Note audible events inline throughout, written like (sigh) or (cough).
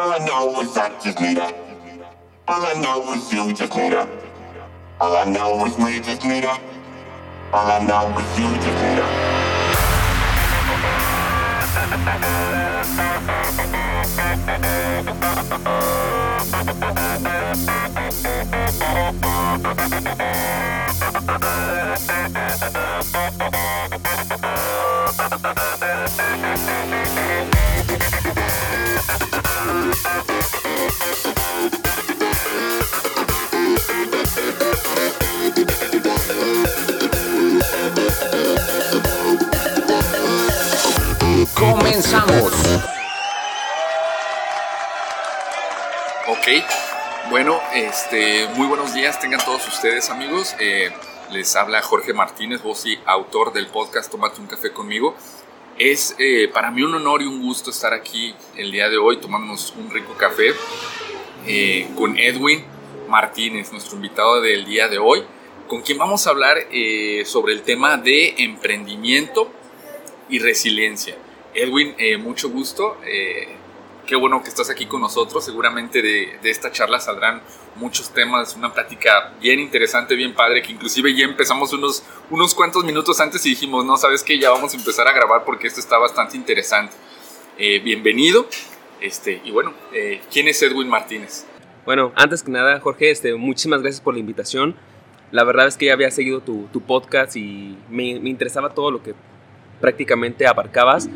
All I know is I just need her. All I know is you just need her. All I know is we just need her. All I know is you just need her. Comenzamos. Ok, bueno, este, muy buenos días tengan todos ustedes amigos. Eh, les habla Jorge Martínez, voz y autor del podcast Tómate un café conmigo. Es eh, para mí un honor y un gusto estar aquí el día de hoy tomándonos un rico café eh, con Edwin Martínez, nuestro invitado del día de hoy, con quien vamos a hablar sobre el tema de emprendimiento y resiliencia. Edwin, mucho gusto qué bueno que estás aquí con nosotros. Seguramente de, esta charla saldrán muchos temas, una plática bien interesante, bien padre, que inclusive ya empezamos unos, unos cuantos minutos antes y dijimos, no, sabes que ya vamos a empezar a grabar porque esto está bastante interesante. Eh, bienvenido. Este, y bueno, eh, ¿quién es Edwin Martínez? Bueno, antes que nada, Jorge, este, muchísimas gracias por la invitación. La verdad es que ya había seguido tu, podcast y me, me, interesaba todo lo que prácticamente abarcabas.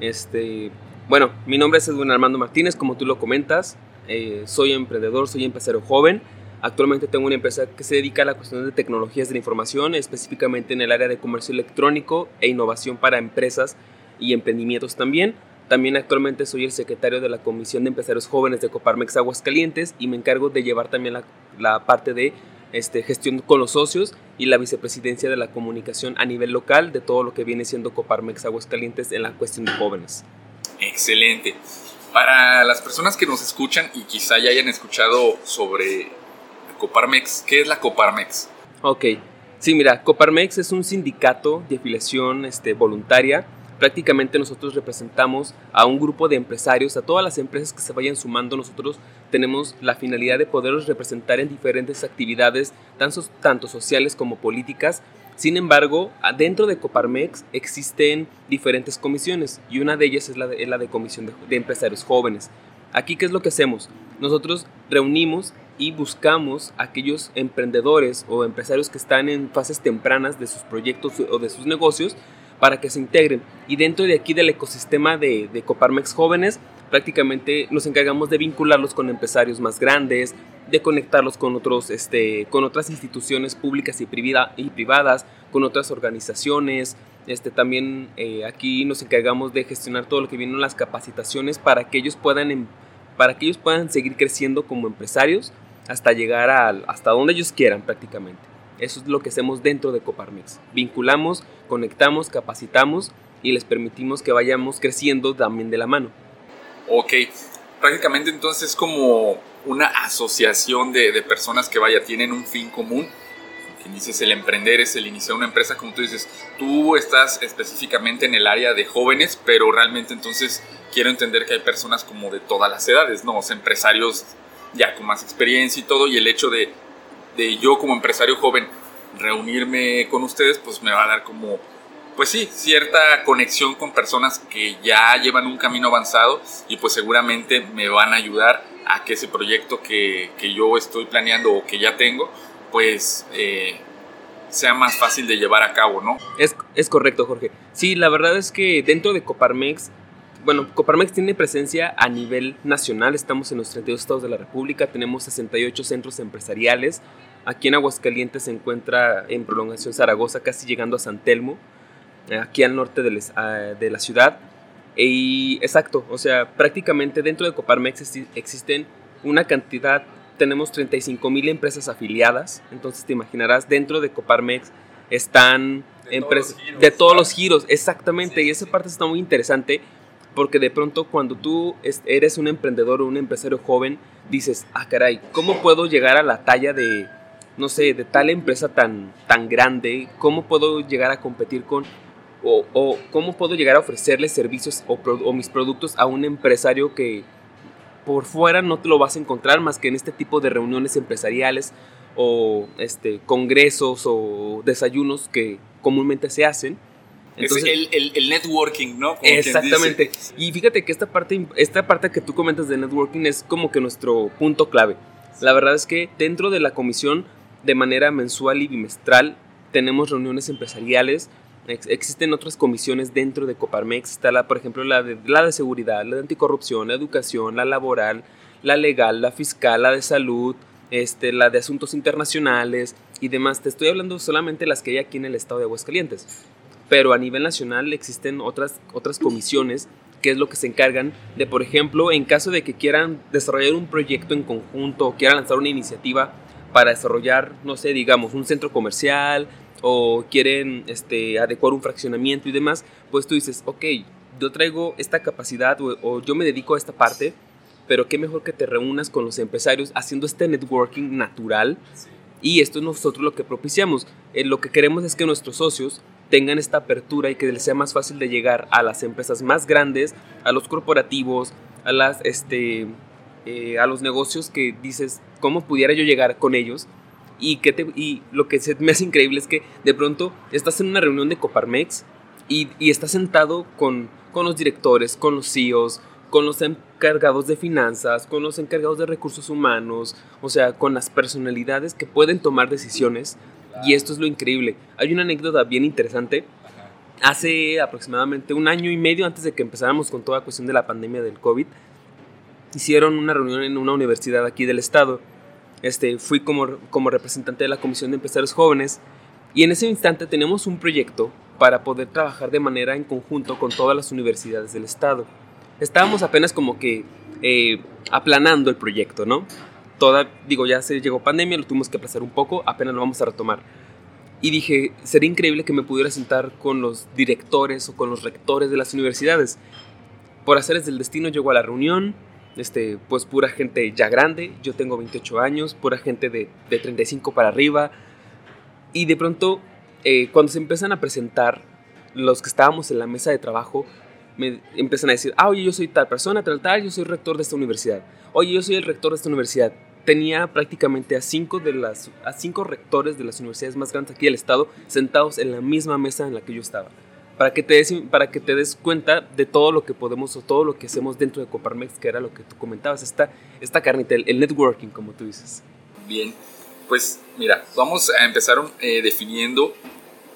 Este, bueno, mi nombre es Edwin Armando Martínez, como tú lo comentas. Eh, soy emprendedor, soy empresario joven. Actualmente tengo una empresa que se dedica a la cuestión de tecnologías de la información, específicamente en el área de comercio electrónico e innovación para empresas y emprendimientos también. También actualmente soy el secretario de la Comisión de Empresarios Jóvenes de Coparmex Aguascalientes y me encargo de llevar también la, parte de este, gestión con los socios y la vicepresidencia de la comunicación a nivel local de todo lo que viene siendo Coparmex Aguascalientes en la cuestión de jóvenes. Excelente. Para las personas que nos escuchan y quizá ya hayan escuchado sobre Coparmex, ¿qué es la Coparmex? Ok, sí, mira, Coparmex es un sindicato de afiliación este, voluntaria. Prácticamente nosotros representamos a un grupo de empresarios, a todas las empresas que se vayan sumando. Nosotros tenemos la finalidad de poderlos representar en diferentes actividades, tanto, sociales como políticas, sin embargo, dentro de Coparmex existen diferentes comisiones y una de ellas es la de, la de comisión de, empresarios jóvenes. Aquí, ¿qué es lo que hacemos? Nosotros reunimos y buscamos aquellos emprendedores o empresarios que están en fases tempranas de sus proyectos o de sus negocios para que se integren. Y dentro de aquí del ecosistema de Coparmex Jóvenes, prácticamente nos encargamos de vincularlos con empresarios más grandes, de conectarlos con, otros, este, con otras instituciones públicas y, y privadas, con otras organizaciones. Este, también eh, aquí nos encargamos de gestionar todo lo que vienen las capacitaciones para que ellos puedan, em, para que ellos puedan seguir creciendo como empresarios hasta llegar a, hasta donde ellos quieran prácticamente. Eso es lo que hacemos dentro de Coparmex. Vinculamos, conectamos, capacitamos y les permitimos que vayamos creciendo también de la mano. Ok, prácticamente entonces es como una asociación de, personas que vaya, tienen un fin común. Que dices, el emprender es el iniciar una empresa, como tú dices, tú estás específicamente en el área de jóvenes, pero realmente entonces quiero entender que hay personas como de todas las edades, ¿no? O sea, empresarios ya con más experiencia y todo, y el hecho de, de yo como empresario joven reunirme con ustedes, pues me va a dar como pues sí, cierta conexión con personas que ya llevan un camino avanzado y pues seguramente me van a ayudar a que ese proyecto que, que yo estoy planeando o que ya tengo, pues eh, sea más fácil de llevar a cabo, ¿no? Es, es correcto, Jorge. Sí, la verdad es que dentro de Coparmex, bueno, Coparmex tiene presencia a nivel nacional, estamos en los 32 estados de la República, tenemos 68 centros empresariales, aquí en Aguascalientes se encuentra en prolongación Zaragoza, casi llegando a San Telmo, aquí al norte de, la ciudad. Y exacto, o sea, prácticamente dentro de Coparmex existen una cantidad, tenemos 35 mil empresas afiliadas, entonces te imaginarás, dentro de Coparmex están empresas de todos los giros, exactamente, y esa parte está muy interesante porque de pronto cuando tú eres un emprendedor o un empresario joven, dices, ah, caray, ¿cómo puedo llegar a la talla de, no sé, de tal empresa tan, tan grande? ¿Cómo puedo llegar a competir con o, cómo puedo llegar a ofrecerle servicios o, mis productos a un empresario que por fuera no te lo vas a encontrar más que en este tipo de reuniones empresariales o este, congresos o desayunos que comúnmente se hacen. Entonces, es el, el, networking, ¿no? exactamente. Y fíjate que esta parte, esta parte que tú comentas de networking es como que nuestro punto clave. La verdad es que dentro de la comisión, de manera mensual y bimestral, tenemos reuniones empresariales. Existen otras comisiones dentro de Coparmex. Está, la, por ejemplo, la de, la de seguridad, la de anticorrupción, la educación, la laboral, la legal, la fiscal, la de salud, este, la de asuntos internacionales y demás. Te estoy hablando solamente las que hay aquí en el estado de Aguascalientes. Pero a nivel nacional existen otras, otras comisiones que es lo que se encargan de, por ejemplo, en caso de que quieran desarrollar un proyecto en conjunto o quieran lanzar una iniciativa para desarrollar, no sé, digamos, un centro comercial o quieren este, adecuar un fraccionamiento y demás, pues tú dices, ok, yo traigo esta capacidad o, o yo me dedico a esta parte, pero qué mejor que te reúnas con los empresarios haciendo este networking natural. Y esto es nosotros lo que propiciamos. Eh, lo que queremos es que nuestros socios tengan esta apertura y que les sea más fácil de llegar a las empresas más grandes, a los corporativos, a, las, este, eh, a los negocios que dices, ¿cómo pudiera yo llegar con ellos? Y, que y lo que se me hace increíble es que de pronto estás en una reunión de Coparmex y, y estás sentado con, con los directores, con los CEOs, con los encargados de finanzas, con los encargados de recursos humanos, o sea, con las personalidades que pueden tomar decisiones. Y esto es lo increíble. Hay una anécdota bien interesante. Hace aproximadamente un año y medio antes de que empezáramos con toda la cuestión de la pandemia del COVID, hicieron una reunión en una universidad aquí del estado. Este, fui como, como representante de la Comisión de Empresarios Jóvenes y en ese instante tenemos un proyecto para poder trabajar de manera en conjunto con todas las universidades del estado estábamos apenas como que eh, aplanando el proyecto, ¿no? Toda, digo, ya se llegó pandemia, lo tuvimos que aplazar un poco, apenas lo vamos a retomar. Y dije, sería increíble que me pudiera sentar con los directores o con los rectores de las universidades. Por hacerles del destino, llego a la reunión, este, pues pura gente ya grande, yo tengo 28 años, pura gente de, de 35 para arriba. Y de pronto, eh, cuando se empiezan a presentar los que estábamos en la mesa de trabajo, me empiezan a decir, ah, oye, yo soy tal persona, tal, tal, yo soy rector de esta universidad. Oye, yo soy el rector de esta universidad. Tenía prácticamente a cinco, de las, a cinco rectores de las universidades más grandes aquí del estado sentados en la misma mesa en la que yo estaba. Para que, te des, para que te des cuenta de todo lo que podemos o todo lo que hacemos dentro de Coparmex, que era lo que tú comentabas, esta, esta carnita, el, networking, como tú dices. Bien, pues mira, vamos a empezar eh, definiendo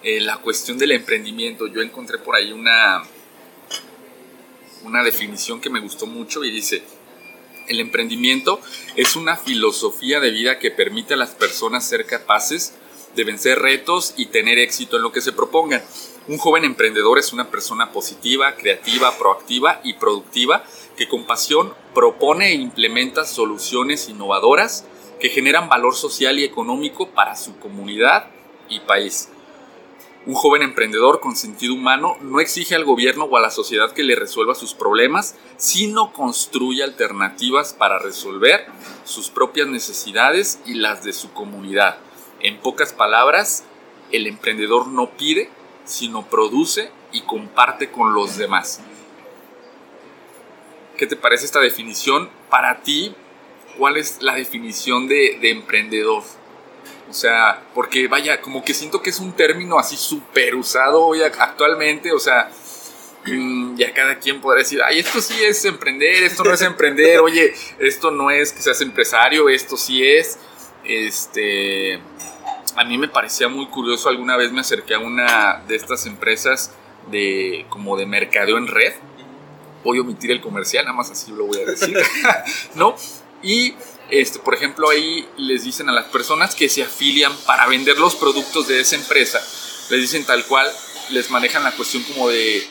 eh, la cuestión del emprendimiento. Yo encontré por ahí una, una definición que me gustó mucho y dice, el emprendimiento es una filosofía de vida que permite a las personas ser capaces de vencer retos y tener éxito en lo que se propongan. Un joven emprendedor es una persona positiva, creativa, proactiva y productiva que con pasión propone e implementa soluciones innovadoras que generan valor social y económico para su comunidad y país. Un joven emprendedor con sentido humano no exige al gobierno o a la sociedad que le resuelva sus problemas, sino construye alternativas para resolver sus propias necesidades y las de su comunidad. En pocas palabras, el emprendedor no pide, sino produce y comparte con los demás. ¿Qué te parece esta definición? Para ti, ¿cuál es la definición de, de emprendedor? O sea, porque vaya, como que siento que es un término así súper usado hoy actualmente, o sea, mm, ya cada quien podrá decir, ay, esto sí es emprender, esto no es emprender, oye, esto no es que seas empresario, esto sí es. Este, a mí me parecía muy curioso, alguna vez me acerqué a una de estas empresas de como de mercadeo en red. Voy a omitir el comercial, nada más así lo voy a decir, (laughs) ¿no? Y este, por ejemplo, ahí les dicen a las personas que se afilian para vender los productos de esa empresa, les dicen tal cual, les manejan la cuestión como de,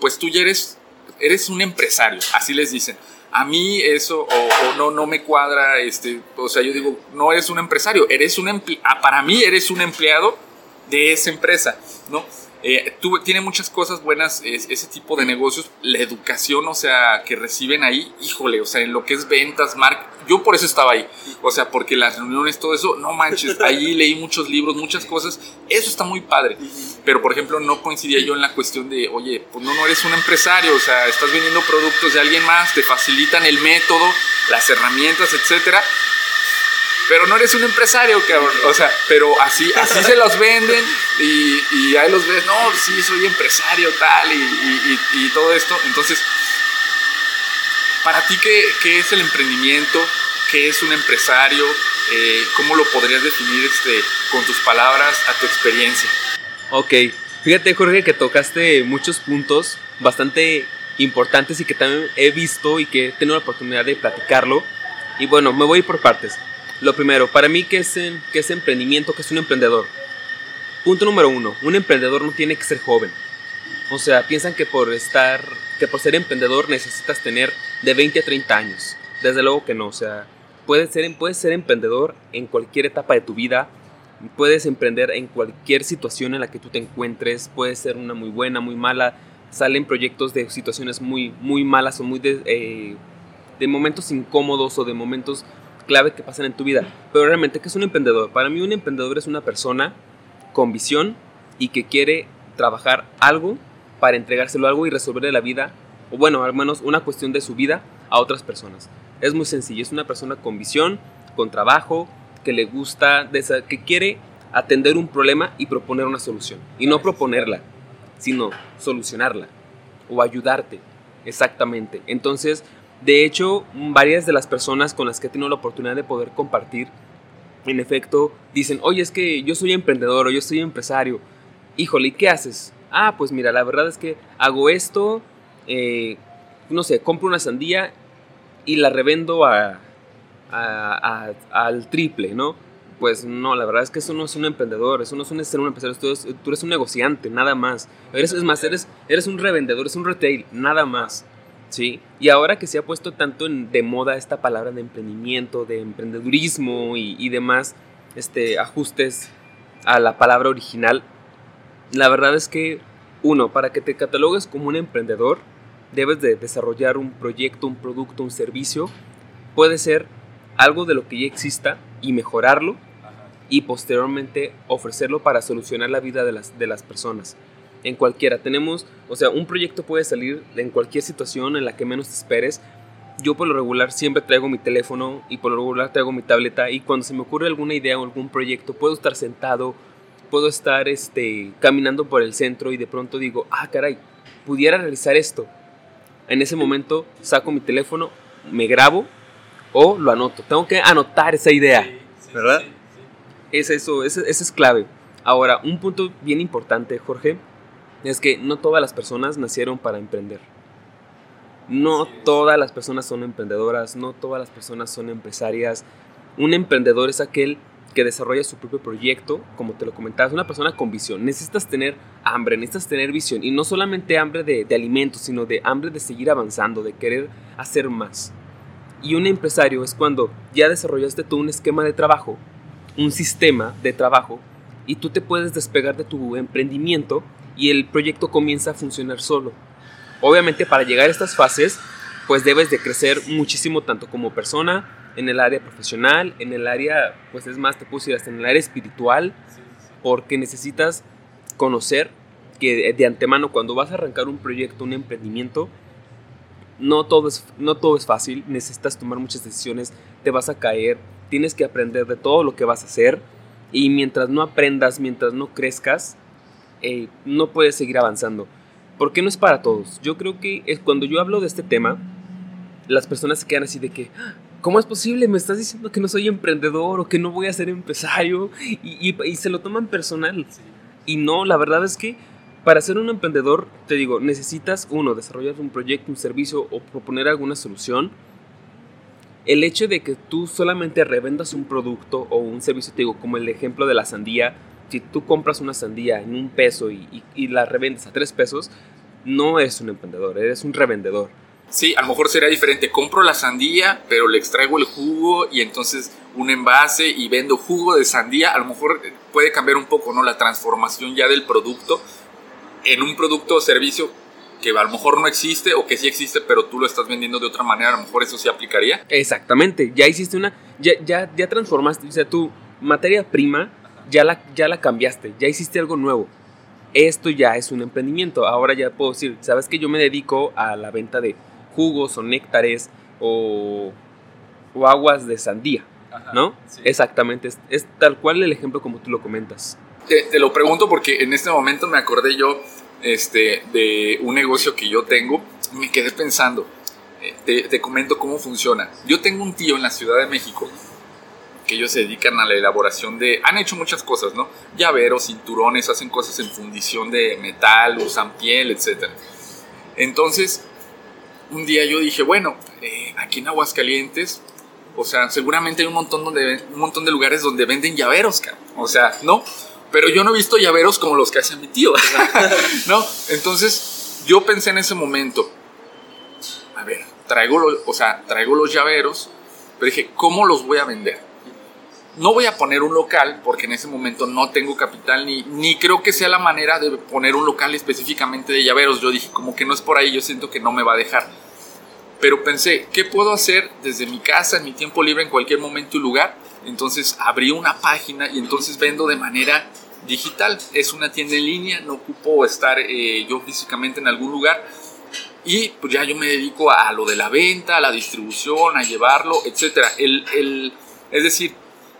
pues tú ya eres, eres un empresario, así les dicen. A mí eso, o, no, no me cuadra, este, o sea, yo digo, no eres un empresario, eres un ah, para mí eres un empleado de esa empresa, ¿no? Eh, tiene muchas cosas buenas ese tipo de negocios. La educación, o sea, que reciben ahí, híjole, o sea, en lo que es ventas, marketing. Yo por eso estaba ahí. O sea, porque las reuniones, todo eso, no manches, (laughs) ahí leí muchos libros, muchas cosas. Eso está muy padre. Pero, por ejemplo, no coincidía yo en la cuestión de, oye, pues no, no eres un empresario, o sea, estás vendiendo productos de alguien más, te facilitan el método, las herramientas, etcétera pero no eres un empresario, cabrón. O sea, pero así, así se los venden y, y ahí los ves, no, sí, soy empresario, tal, y, y, todo esto. Entonces, para ti, ¿qué, ¿qué, es el emprendimiento? ¿Qué es un empresario? Eh, ¿Cómo lo podrías definir este, con tus palabras, a tu experiencia? Ok, fíjate Jorge que tocaste muchos puntos bastante importantes y que también he visto y que he tenido la oportunidad de platicarlo. Y bueno, me voy por partes. Lo primero, para mí, ¿qué es, qué es emprendimiento? ¿Qué es un emprendedor? Punto número uno, un emprendedor no tiene que ser joven. O sea, piensan que por estar, que por ser emprendedor necesitas tener de 20 a 30 años. Desde luego que no, o sea, puedes ser, puedes ser emprendedor en cualquier etapa de tu vida, puedes emprender en cualquier situación en la que tú te encuentres, puede ser una muy buena, muy mala, salen proyectos de situaciones muy, muy malas o muy de, eh, de momentos incómodos o de momentos clave que pasan en tu vida. Pero realmente, ¿qué es un emprendedor? Para mí un emprendedor es una persona con visión y que quiere trabajar algo para entregárselo algo y resolverle la vida, o bueno, al menos una cuestión de su vida a otras personas. Es muy sencillo, es una persona con visión, con trabajo, que le gusta, que quiere atender un problema y proponer una solución. Y no proponerla, sino solucionarla o ayudarte. Exactamente. Entonces, de hecho, varias de las personas con las que he tenido la oportunidad de poder compartir, en efecto, dicen, oye, es que yo soy emprendedor o yo soy empresario. Híjole, ¿y qué haces? Ah, pues mira, la verdad es que hago esto, eh, no sé, compro una sandía y la revendo al triple, ¿no? Pues no, la verdad es que eso no es un emprendedor, eso no es ser un empresario, tú eres, un negociante, nada más. Eres, es más, eres, eres un revendedor, eres un retail, nada más. ¿Sí? Y ahora que se ha puesto tanto de moda esta palabra de emprendimiento, de emprendedurismo y, demás este, ajustes a la palabra original, la verdad es que, uno, para que te catalogues como un emprendedor, debes de desarrollar un proyecto, un producto, un servicio. Puede ser algo de lo que ya exista y mejorarlo y posteriormente ofrecerlo para solucionar la vida de las, de las personas en cualquiera. Tenemos, o sea, un proyecto puede salir en cualquier situación en la que menos te esperes. Yo por lo regular siempre traigo mi teléfono y por lo regular traigo mi tableta y cuando se me ocurre alguna idea o algún proyecto puedo estar sentado, puedo estar este, caminando por el centro y de pronto digo, ah, caray, pudiera realizar esto. En ese momento saco mi teléfono, me grabo o lo anoto. Tengo que anotar esa idea, ¿verdad? Es eso, ese es clave. Ahora, un punto bien importante, Jorge, es que no todas las personas nacieron para emprender. No todas las personas son emprendedoras, no todas las personas son empresarias. Un emprendedor es aquel que desarrolla su propio proyecto, como te lo comentaba, es una persona con visión. Necesitas tener hambre, necesitas tener visión. Y no solamente hambre de, de alimentos, sino de hambre de seguir avanzando, de querer hacer más. Y un empresario es cuando ya desarrollaste tú un esquema de trabajo, un sistema de trabajo, y tú te puedes despegar de tu emprendimiento y el proyecto comienza a funcionar solo. Obviamente para llegar a estas fases, pues debes de crecer muchísimo tanto como persona, en el área profesional, en el área, pues es más, te puedo decir hasta en el área espiritual, porque necesitas conocer que de antemano cuando vas a arrancar un proyecto, un emprendimiento, no todo es, no todo es fácil, necesitas tomar muchas decisiones, te vas a caer, tienes que aprender de todo lo que vas a hacer y mientras no aprendas, mientras no crezcas, eh, no puedes seguir avanzando. Porque no es para todos. Yo creo que es cuando yo hablo de este tema, las personas se quedan así de que, ¿cómo es posible? Me estás diciendo que no soy emprendedor o que no voy a ser empresario y, y se lo toman personal. Y no, la verdad es que para ser un emprendedor, te digo, necesitas, uno, desarrollar un proyecto, un servicio o proponer alguna solución. El hecho de que tú solamente revendas un producto o un servicio, te digo, como el ejemplo de la sandía, si tú compras una sandía en un peso y, la revendes a tres pesos, no es un emprendedor, eres un revendedor. Sí, a lo mejor sería diferente. Compro la sandía, pero le extraigo el jugo y entonces un envase y vendo jugo de sandía. A lo mejor puede cambiar un poco, ¿no? La transformación ya del producto, en un producto o servicio que a lo mejor no existe o que sí existe, pero tú lo estás vendiendo de otra manera, a lo mejor eso sí aplicaría. Exactamente, ya hiciste una, ya, ya, ya transformaste, o sea, tu materia prima ya la, ya la cambiaste, ya hiciste algo nuevo. Esto ya es un emprendimiento. Ahora ya puedo decir, ¿sabes que yo me dedico a la venta de jugos o néctares o, o aguas de sandía? ¿No? Exactamente, es, es, tal cual el ejemplo como tú lo comentas. Te, te lo pregunto porque en este momento me acordé yo este, de un negocio que yo tengo, me quedé pensando, eh, te, te, comento cómo funciona. Yo tengo un tío en la Ciudad de México que ellos se dedican a la elaboración de, han hecho muchas cosas, ¿no? Llaveros, cinturones, hacen cosas en fundición de metal, usan piel, etc. Entonces, un día yo dije, bueno, eh, aquí en Aguascalientes, o sea, seguramente hay un montón, donde, un montón de lugares donde venden llaveros, o sea, ¿no? Pero yo no he visto llaveros como los que hace mi tío, (laughs) ¿no? Entonces, yo pensé en ese momento, a ver, traigo, los, o sea, traigo los llaveros, pero dije, ¿cómo los voy a vender? No voy a poner un local porque en ese momento no tengo capital ni, ni creo que sea la manera de poner un local específicamente de llaveros. Yo dije, como que no es por ahí, yo siento que no me va a dejar. Pero pensé, ¿qué puedo hacer desde mi casa, en mi tiempo libre, en cualquier momento y lugar? Entonces abrí una página y entonces vendo de manera digital. Es una tienda en línea, no ocupo estar eh, yo físicamente en algún lugar. Y pues ya yo me dedico a lo de la venta, a la distribución, a llevarlo, etc. El, el, es decir,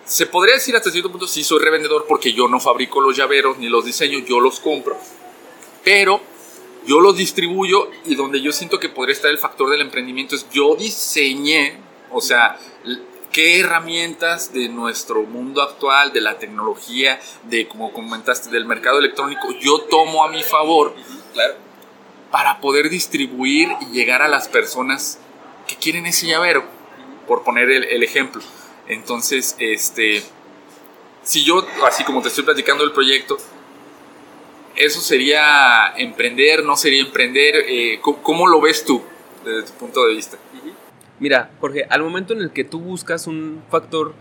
se podría decir hasta cierto punto, sí soy revendedor porque yo no fabrico los llaveros ni los diseño, yo los compro. Pero yo los distribuyo y donde yo siento que podría estar el factor del emprendimiento es yo diseñé, o sea, qué herramientas de nuestro mundo actual, de la tecnología, de como comentaste, del mercado electrónico, yo tomo a mi favor claro. para poder distribuir y llegar a las personas que quieren ese llavero, por poner el, el ejemplo. Entonces, este, si yo, así como te estoy platicando el proyecto, eso sería emprender, no sería emprender, eh, ¿cómo, lo ves tú desde tu punto de vista? Mira, Jorge, al momento en el que tú buscas un factor,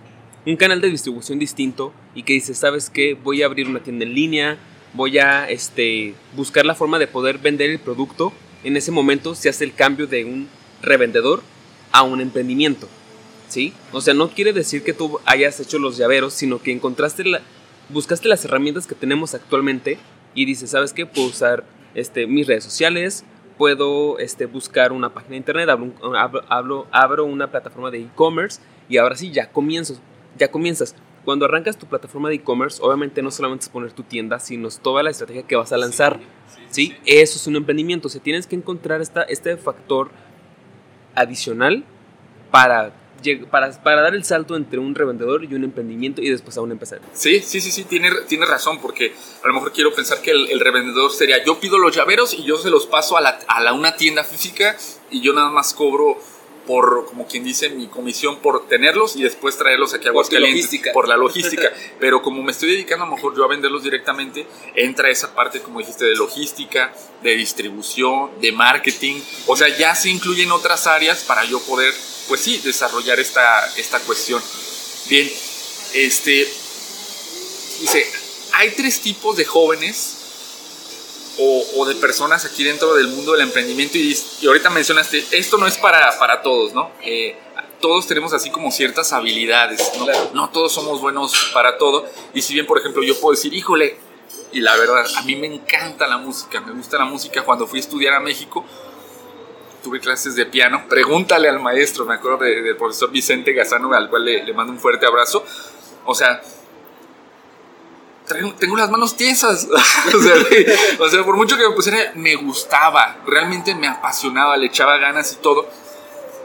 un canal de distribución distinto y que dices, ¿sabes qué? Voy a abrir una tienda en línea, voy a este, buscar la forma de poder vender el producto, en ese momento se hace el cambio de un revendedor a un emprendimiento. ¿Sí? O sea, no quiere decir que tú hayas hecho los llaveros, sino que encontraste la, buscaste las herramientas que tenemos actualmente y dices, ¿sabes qué? Puedo usar este, mis redes sociales, puedo este, buscar una página de internet, abro, abro, abro una plataforma de e-commerce y ahora sí, ya comienzo, ya comienzas. Cuando arrancas tu plataforma de e-commerce, obviamente no solamente es poner tu tienda, sino es toda la estrategia que vas a lanzar. Sí, sí, sí. Eso es un emprendimiento. O sea, tienes que encontrar esta, este factor adicional para para, para, dar el salto entre un revendedor y un emprendimiento y después a un empresario. Sí, sí, sí, sí, tiene, tiene razón, porque a lo mejor quiero pensar que el, revendedor sería, yo pido los llaveros y yo se los paso a, la, a una tienda física y yo nada más cobro por, como quien dice, mi comisión por tenerlos y después traerlos aquí a Aguascalientes. Por, por la logística. (laughs) Pero como me estoy dedicando a lo mejor yo a venderlos directamente, entra esa parte, como dijiste, de logística, de distribución, de marketing. O sea, ya se incluyen otras áreas para yo poder pues sí, desarrollar esta, esta cuestión. Bien, este, dice, hay tres tipos de jóvenes o, o, de personas aquí dentro del mundo del emprendimiento y, y ahorita mencionaste, esto no es para, para todos, ¿no? Eh, todos tenemos así como ciertas habilidades, ¿no? Claro. no todos somos buenos para todo y si bien por ejemplo yo puedo decir, híjole, y la verdad, a mí me encanta la música, me gusta la música cuando fui a estudiar a México, tuve clases de piano. Pregúntale al maestro, me acuerdo del de profesor Vicente Gazano, al cual le, le, mando un fuerte abrazo. O sea, traigo, tengo las manos tiesas. (laughs) o, sea, o, sea, por mucho que me pusiera, me gustaba, realmente me apasionaba, le echaba ganas y todo.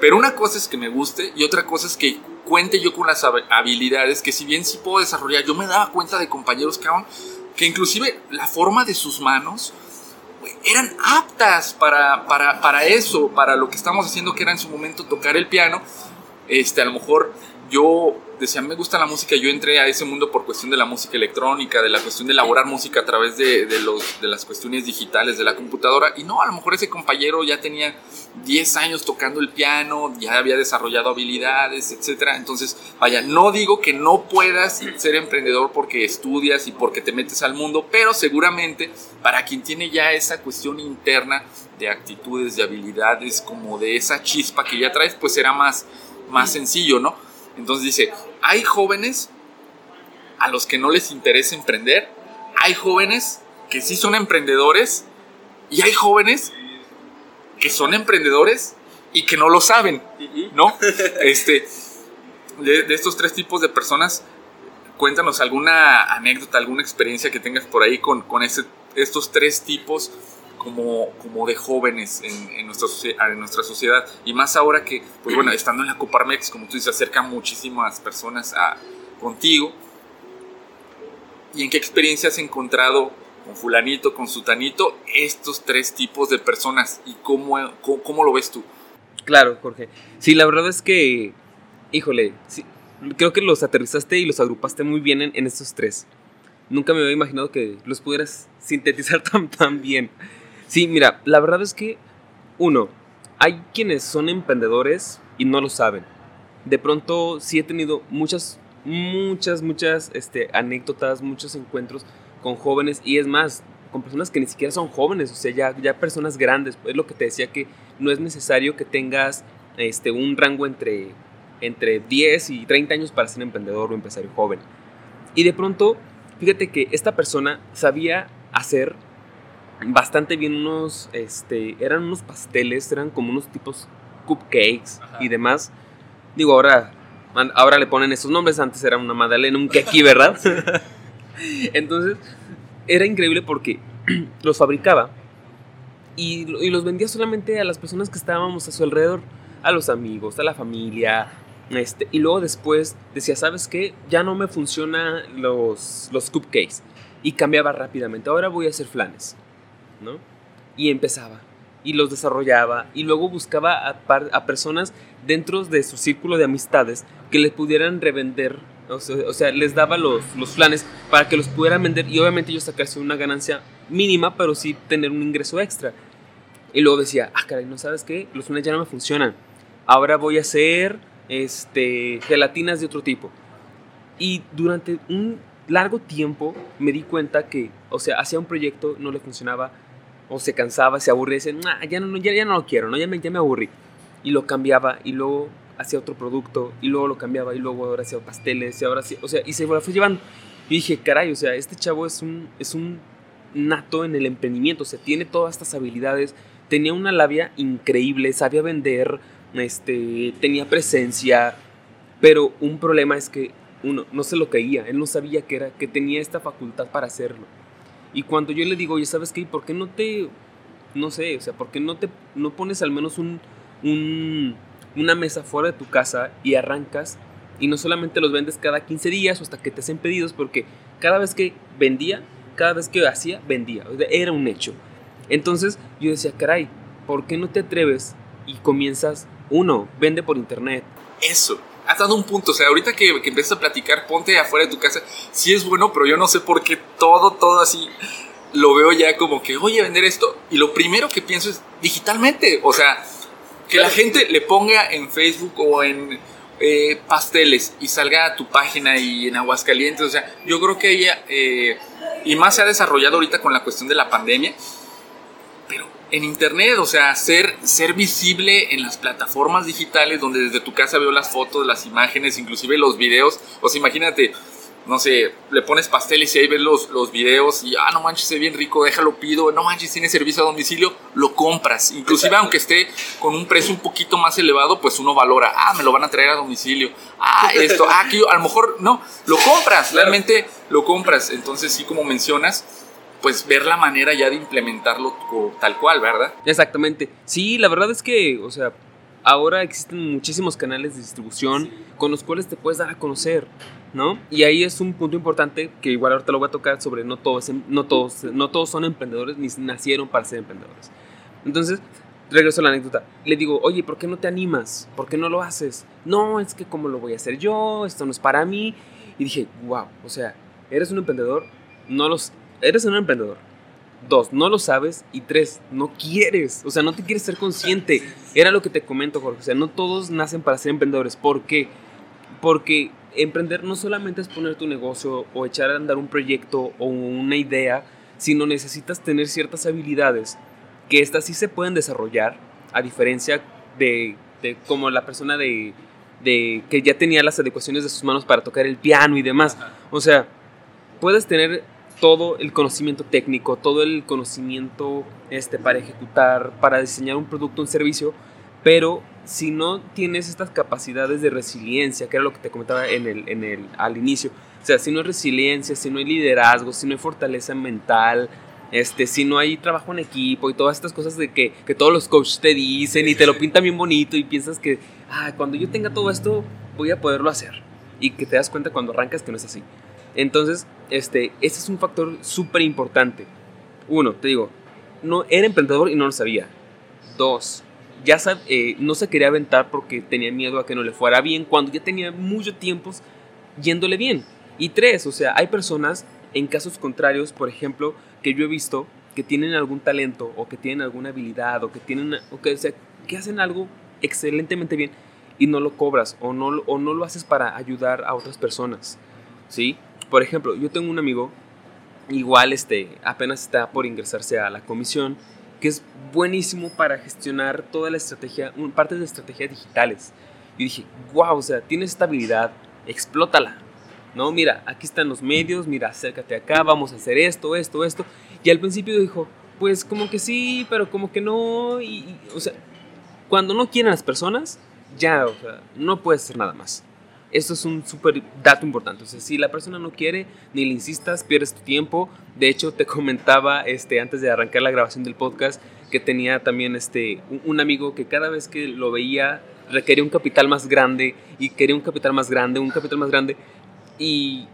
Pero una cosa es que me guste y otra cosa es que cuente yo con las habilidades que si bien sí puedo desarrollar, yo me daba cuenta de compañeros que, inclusive la forma de sus manos eran aptas para, para, para, eso, para lo que estamos haciendo, que era en su momento tocar el piano. Este, a lo mejor yo decía, me gusta la música, yo entré a ese mundo por cuestión de la música electrónica, de la cuestión de elaborar música a través de, de, los, de las cuestiones digitales de la computadora. Y no, a lo mejor ese compañero ya tenía 10 años tocando el piano, ya había desarrollado habilidades, etc. Entonces, vaya, no digo que no puedas ser emprendedor porque estudias y porque te metes al mundo, pero seguramente para quien tiene ya esa cuestión interna de actitudes, de habilidades, como de esa chispa que ya traes, pues será más, más sencillo, ¿no? Entonces dice, hay jóvenes a los que no les interesa emprender, hay jóvenes que sí son emprendedores y hay jóvenes que son emprendedores y que no lo saben, ¿no? (laughs) Este, de, estos tres tipos de personas, cuéntanos alguna anécdota, alguna experiencia que tengas por ahí con, con estos tres tipos como, como de jóvenes en, en, nuestra, en nuestra sociedad. Y más ahora que, pues bueno, estando en la Coparmex, como tú dices, acercan muchísimas personas a, contigo. ¿Y en qué experiencia has encontrado con fulanito, con sutanito, estos tres tipos de personas? ¿Y cómo, cómo, lo ves tú? Claro, Jorge. Sí, la verdad es que, híjole, creo que los aterrizaste y los agrupaste muy bien en, en estos tres. Nunca me había imaginado que los pudieras sintetizar (laughs) tan, tan bien. Sí, mira, la verdad es que, uno, hay quienes son emprendedores y no lo saben. De pronto sí he tenido muchas, muchas, muchas este, anécdotas, muchos encuentros con jóvenes y es más, con personas que ni siquiera son jóvenes, o sea, ya, ya personas grandes. Es lo que te decía que no es necesario que tengas este, un rango entre, entre 10 y 30 años para ser emprendedor o empresario joven. Y de pronto, fíjate que esta persona sabía hacer bastante bien unos, este, eran unos pasteles, eran como unos tipos cupcakes y demás. Digo, ahora, ahora le ponen esos nombres, antes era una magdalena, un keki, ¿verdad? (laughs) Entonces, era increíble porque (clears throat) los fabricaba y, y, los vendía solamente a las personas que estábamos a su alrededor, a los amigos, a la familia. Este, y luego después decía, ¿sabes qué? Ya no me funcionan los, los cupcakes. Y cambiaba rápidamente. Ahora voy a hacer flanes. ¿No? Y empezaba, y los desarrollaba, y luego buscaba a, personas dentro de su círculo de amistades que les pudieran revender, o sea, les daba los, los planes para que los pudieran vender y obviamente ellos sacarse una ganancia mínima, pero sí tener un ingreso extra. Y luego decía, ah, caray, ¿no sabes qué? Los planes ya no me funcionan. Ahora voy a hacer este, gelatinas de otro tipo. Y durante un largo tiempo me di cuenta que, o sea, hacía un proyecto, no le funcionaba, o se cansaba, se aburría, y decía, ya, no, ya, ya, no lo quiero, ¿no? Ya, me, ya me aburrí. Y lo cambiaba y luego hacía otro producto y luego lo cambiaba y luego ahora hacía pasteles y ahora sí, o sea, y se lo fue llevando. Y dije, caray, o sea, este chavo es un, es un nato en el emprendimiento, o sea, tiene todas estas habilidades, tenía una labia increíble, sabía vender, este, tenía presencia, pero un problema es que uno no se lo creía, él no sabía que era, que tenía esta facultad para hacerlo. Y cuando yo le digo, oye, ¿sabes qué? ¿Por qué no te, no sé, o sea, por qué no te, no pones al menos un, un, una mesa fuera de tu casa y arrancas y no solamente los vendes cada 15 días o hasta que te hacen pedidos, porque cada vez que vendía, cada vez que hacía, vendía, era un hecho. Entonces yo decía, caray, ¿por qué no te atreves y comienzas, uno, vende por internet? Eso, has dado un punto. O sea, ahorita que, que empiezas a platicar, ponte afuera de tu casa. Sí es bueno, pero yo no sé por qué todo, todo así lo veo ya como que, oye, vender esto. Y lo primero que pienso es digitalmente. O sea, que la gente le ponga en Facebook o en eh, pasteles y salga a tu página y en Aguascalientes. O sea, yo creo que ella, eh, y más se ha desarrollado ahorita con la cuestión de la pandemia, en internet, o sea, ser, ser visible en las plataformas digitales donde desde tu casa veo las fotos, las imágenes, inclusive los videos. O sea, imagínate, no sé, le pones pasteles y ahí ves los, los videos y, ah, no manches, se bien rico, déjalo pido, no manches, tiene servicio a domicilio, lo compras. Inclusive aunque esté con un precio un poquito más elevado, pues uno valora, ah, me lo van a traer a domicilio, ah, (laughs) esto, ah, aquí, a lo mejor, no, lo compras, realmente lo compras. Entonces, sí, como mencionas, pues ver la manera ya de implementarlo tal cual, ¿verdad? Exactamente. Sí, la verdad es que, o sea, ahora existen muchísimos canales de distribución con los cuales te puedes dar a conocer, ¿no? Y ahí es un punto importante que igual ahorita lo voy a tocar sobre no todos, no todos, no todos son emprendedores ni nacieron para ser emprendedores. Entonces, regreso a la anécdota. Le digo, oye, ¿por qué no te animas? ¿Por qué no lo haces? No, es que cómo lo voy a hacer yo, esto no es para mí. Y dije, wow, o sea, eres un emprendedor, no los, eres un emprendedor. Dos, no lo sabes. Y tres, no quieres. O sea, no te quieres ser consciente. Era lo que te comento, Jorge. O sea, no todos nacen para ser emprendedores. ¿Por qué? Porque emprender no solamente es poner tu negocio o echar a andar un proyecto o una idea, sino necesitas tener ciertas habilidades que estas sí se pueden desarrollar, a diferencia de, como la persona de, de, que ya tenía las adecuaciones de sus manos para tocar el piano y demás. O sea, puedes tener todo el conocimiento técnico, todo el conocimiento este, para ejecutar, para diseñar un producto, un servicio, pero si no tienes estas capacidades de resiliencia, que era lo que te comentaba en el, en el, al inicio, o sea, si no hay resiliencia, si no hay liderazgo, si no hay fortaleza mental, este, si no hay trabajo en equipo y todas estas cosas de que, que todos los coaches te dicen y te lo pintan bien bonito y piensas que, ah, cuando yo tenga todo esto voy a poderlo hacer. Y que te das cuenta cuando arrancas que no es así. Entonces, este, ese es un factor súper importante. Uno, te digo, no, era emprendedor y no lo sabía. Dos, ya eh, no se quería aventar porque tenía miedo a que no le fuera bien cuando ya tenía mucho tiempo yéndole bien. Y tres, o sea, hay personas en casos contrarios, por ejemplo, que yo he visto que tienen algún talento o que tienen alguna habilidad o que tienen o que, sea, que hacen algo excelentemente bien y no lo cobras o no, o no lo haces para ayudar a otras personas, ¿sí? Por ejemplo, yo tengo un amigo igual este apenas está por ingresarse a la comisión que es buenísimo para gestionar toda la estrategia, parte de estrategias digitales. Y dije, wow, o sea, tienes esta habilidad, explótala, no, mira, aquí están los medios, mira, acércate acá, vamos a hacer esto, esto, esto. Y al principio dijo, pues como que sí, pero como que no. Y, o sea, cuando no quieren las personas, ya, o sea, no puedes hacer nada más. Esto es un súper dato importante. O sea, si la persona no quiere, ni le insistas, pierdes tu tiempo. De hecho, te comentaba este, antes de arrancar la grabación del podcast que tenía también este, un amigo que cada vez que lo veía requería un capital más grande y quería un capital más grande, un capital más grande. Y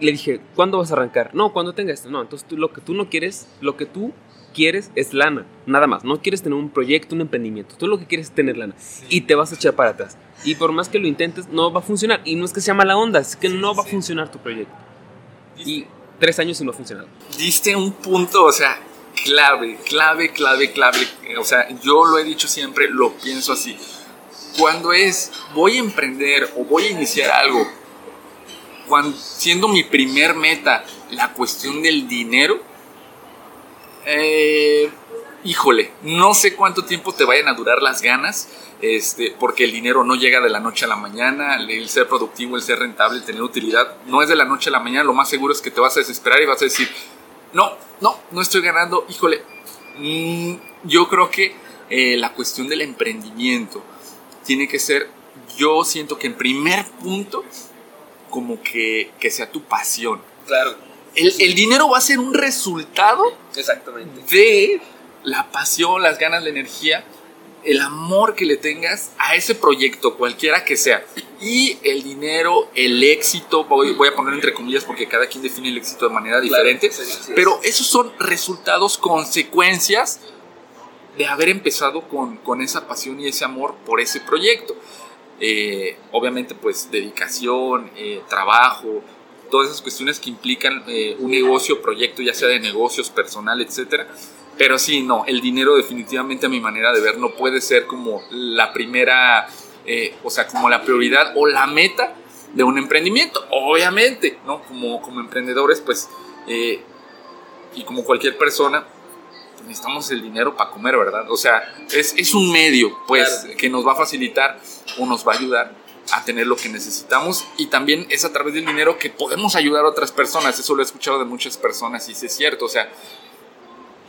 le dije, ¿cuándo vas a arrancar? No, cuando tenga esto. No, entonces lo que tú no quieres, lo que tú quieres es lana, nada más. No quieres tener un proyecto, un emprendimiento. Tú lo que quieres es tener lana. Y te vas a echar para atrás. Y por más que lo intentes, no va a funcionar. Y no es que sea mala onda, es que no va a funcionar tu proyecto. Y tres años y no ha funcionado. Diste un punto, o sea, clave, clave, clave, clave. O sea, yo lo he dicho siempre, lo pienso así. Cuando es voy a emprender o voy a iniciar algo cuando, siendo mi primer meta la cuestión del dinero, eh, híjole, no sé cuánto tiempo te vayan a durar las ganas, este, porque el dinero no llega de la noche a la mañana, el ser productivo, el ser rentable, el tener utilidad, no es de la noche a la mañana, lo más seguro es que te vas a desesperar y vas a decir, no, no, no estoy ganando, híjole, mm, yo creo que eh, la cuestión del emprendimiento tiene que ser, yo siento que en primer punto, como que, que sea tu pasión. Claro. El, el, dinero va a ser un resultado Exactamente. de la pasión, las ganas, la energía, el amor que le tengas a ese proyecto, cualquiera que sea. Y el dinero, el éxito, voy, voy a poner entre comillas porque cada quien define el éxito de manera diferente, sí, sí, pero esos son resultados, consecuencias de haber empezado con, con esa pasión y ese amor por ese proyecto. Eh, obviamente pues dedicación, eh, trabajo, todas esas cuestiones que implican eh, un negocio, proyecto, ya sea de negocios, personal, etcétera. Pero sí, no, el dinero definitivamente a mi manera de ver no puede ser como la primera, o sea, como la prioridad o la meta de un emprendimiento. Obviamente, ¿no? Como, como emprendedores, pues, y como cualquier persona, necesitamos el dinero para comer, ¿verdad? O sea, es, es un medio, pues, claro. que nos va a facilitar o nos va a ayudar a tener lo que necesitamos y también es a través del dinero que podemos ayudar a otras personas. Eso lo he escuchado de muchas personas y es cierto. O sea,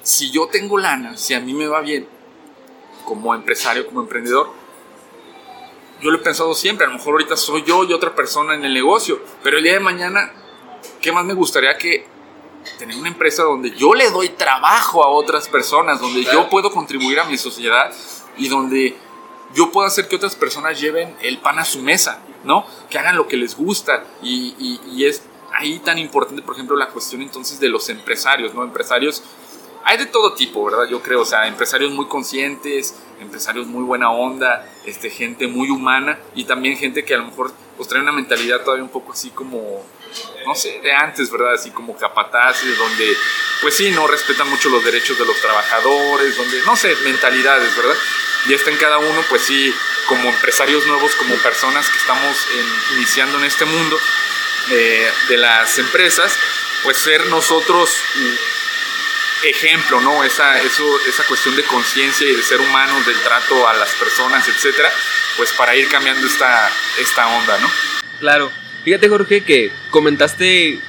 si yo tengo lana, si a mí me va bien como empresario, como emprendedor, yo lo he pensado siempre. A lo mejor ahorita soy yo y otra persona en el negocio, pero el día de mañana, ¿qué más me gustaría que tener una empresa donde yo le doy trabajo a otras personas, donde yo puedo contribuir a mi sociedad y donde yo puedo hacer que otras personas lleven el pan a su mesa, ¿no? Que hagan lo que les gusta y, y, es ahí tan importante, por ejemplo, la cuestión entonces de los empresarios, ¿no? Empresarios, hay de todo tipo, ¿verdad? Yo creo, o sea, empresarios muy conscientes, empresarios muy buena onda, este, gente muy humana y también gente que a lo mejor pues trae una mentalidad todavía un poco así como, no sé, de antes, ¿verdad? Así como capataces, donde pues sí, no respetan mucho los derechos de los trabajadores, donde, no sé, mentalidades, ¿verdad? Y está en cada uno, pues sí, como empresarios nuevos, como personas que estamos iniciando en este mundo eh, de las empresas, pues ser nosotros ejemplo, ¿no? Esa, esa cuestión de conciencia y de ser humanos, del trato a las personas, etcétera, pues para ir cambiando esta, esta onda, ¿no? Claro. Fíjate, Jorge, que comentaste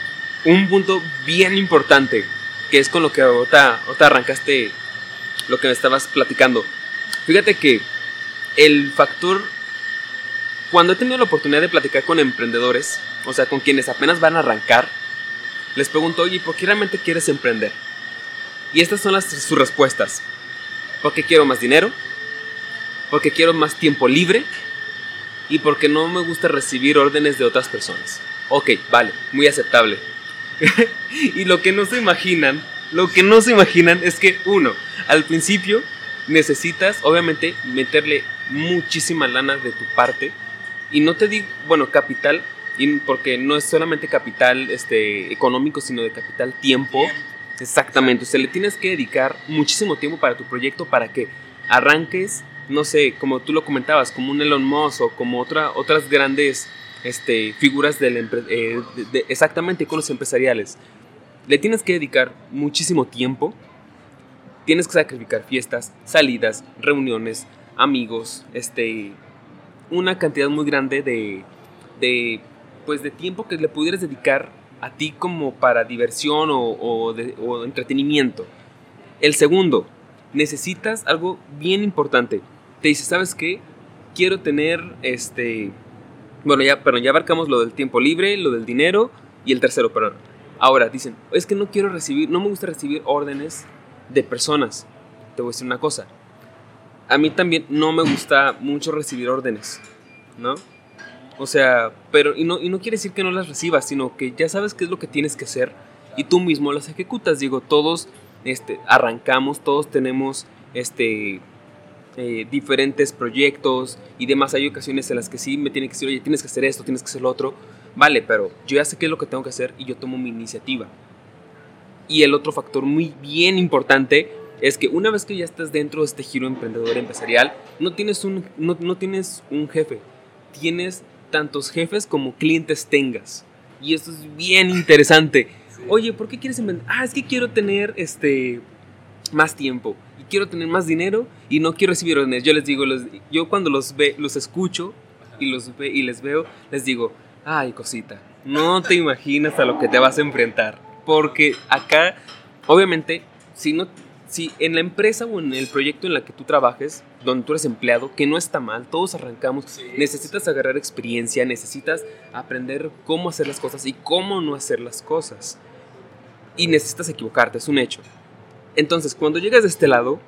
un punto bien importante, que es con lo que ahorita, ahorita arrancaste lo que me estabas platicando. Fíjate que el factor, cuando he tenido la oportunidad de platicar con emprendedores, o sea, con quienes apenas van a arrancar, les pregunto, oye, ¿por qué realmente quieres emprender? Y estas son sus respuestas. Porque quiero más dinero, porque quiero más tiempo libre y porque no me gusta recibir órdenes de otras personas. Ok, vale, muy aceptable. (laughs) y lo que no se imaginan, lo que no se imaginan es que uno, al principio necesitas obviamente meterle muchísima lana de tu parte y no te digo, bueno, capital, porque no es solamente capital este, económico, sino de capital tiempo Exactamente, o sea, le tienes que dedicar muchísimo tiempo para tu proyecto para que arranques, no sé, como tú lo comentabas, como un Elon Musk o como otra, otras grandes este, figuras del eh, exactamente con los empresariales. Le tienes que dedicar muchísimo tiempo, tienes que sacrificar fiestas, salidas, reuniones, amigos, este, una cantidad muy grande de, de, pues, de tiempo que le pudieras dedicar a ti como para diversión o, entretenimiento. El segundo, necesitas algo bien importante. Te dice, ¿sabes qué? Quiero tener este... Bueno, ya, pero ya abarcamos lo del tiempo libre, lo del dinero y el tercero, perdón. Ahora, dicen, es que no quiero recibir, no me gusta recibir órdenes de personas. Te voy a decir una cosa. A mí también no me gusta mucho recibir órdenes, ¿no? O sea, pero y no, y no quiere decir que no las recibas, sino que ya sabes qué es lo que tienes que hacer y tú mismo las ejecutas. Digo, todos este, arrancamos, todos tenemos este, eh, diferentes proyectos y demás. Hay ocasiones en las que sí me tiene que decir, oye, tienes que hacer esto, tienes que hacer lo otro. Vale, pero yo ya sé qué es lo que tengo que hacer y yo tomo mi iniciativa. Y el otro factor muy bien importante es que una vez que ya estás dentro de este giro emprendedor empresarial, no tienes un, no, no tienes un jefe, tienes tantos jefes como clientes tengas. Y esto es bien interesante. Oye, ¿por qué quieres inventar? Ah, es que quiero tener este más tiempo quiero tener más dinero y no quiero recibir órdenes. Yo les digo, yo cuando los ve, los escucho y los ve, y les veo, les digo, ay, cosita, no te (laughs) imaginas a lo que te vas a enfrentar, porque acá obviamente si no si en la empresa o en el proyecto en la que tú trabajes, donde tú eres empleado, que no está mal, todos arrancamos, necesitas agarrar experiencia, necesitas aprender cómo hacer las cosas y cómo no hacer las cosas. Y necesitas equivocarte, es un hecho. Entonces, cuando llegas de este lado,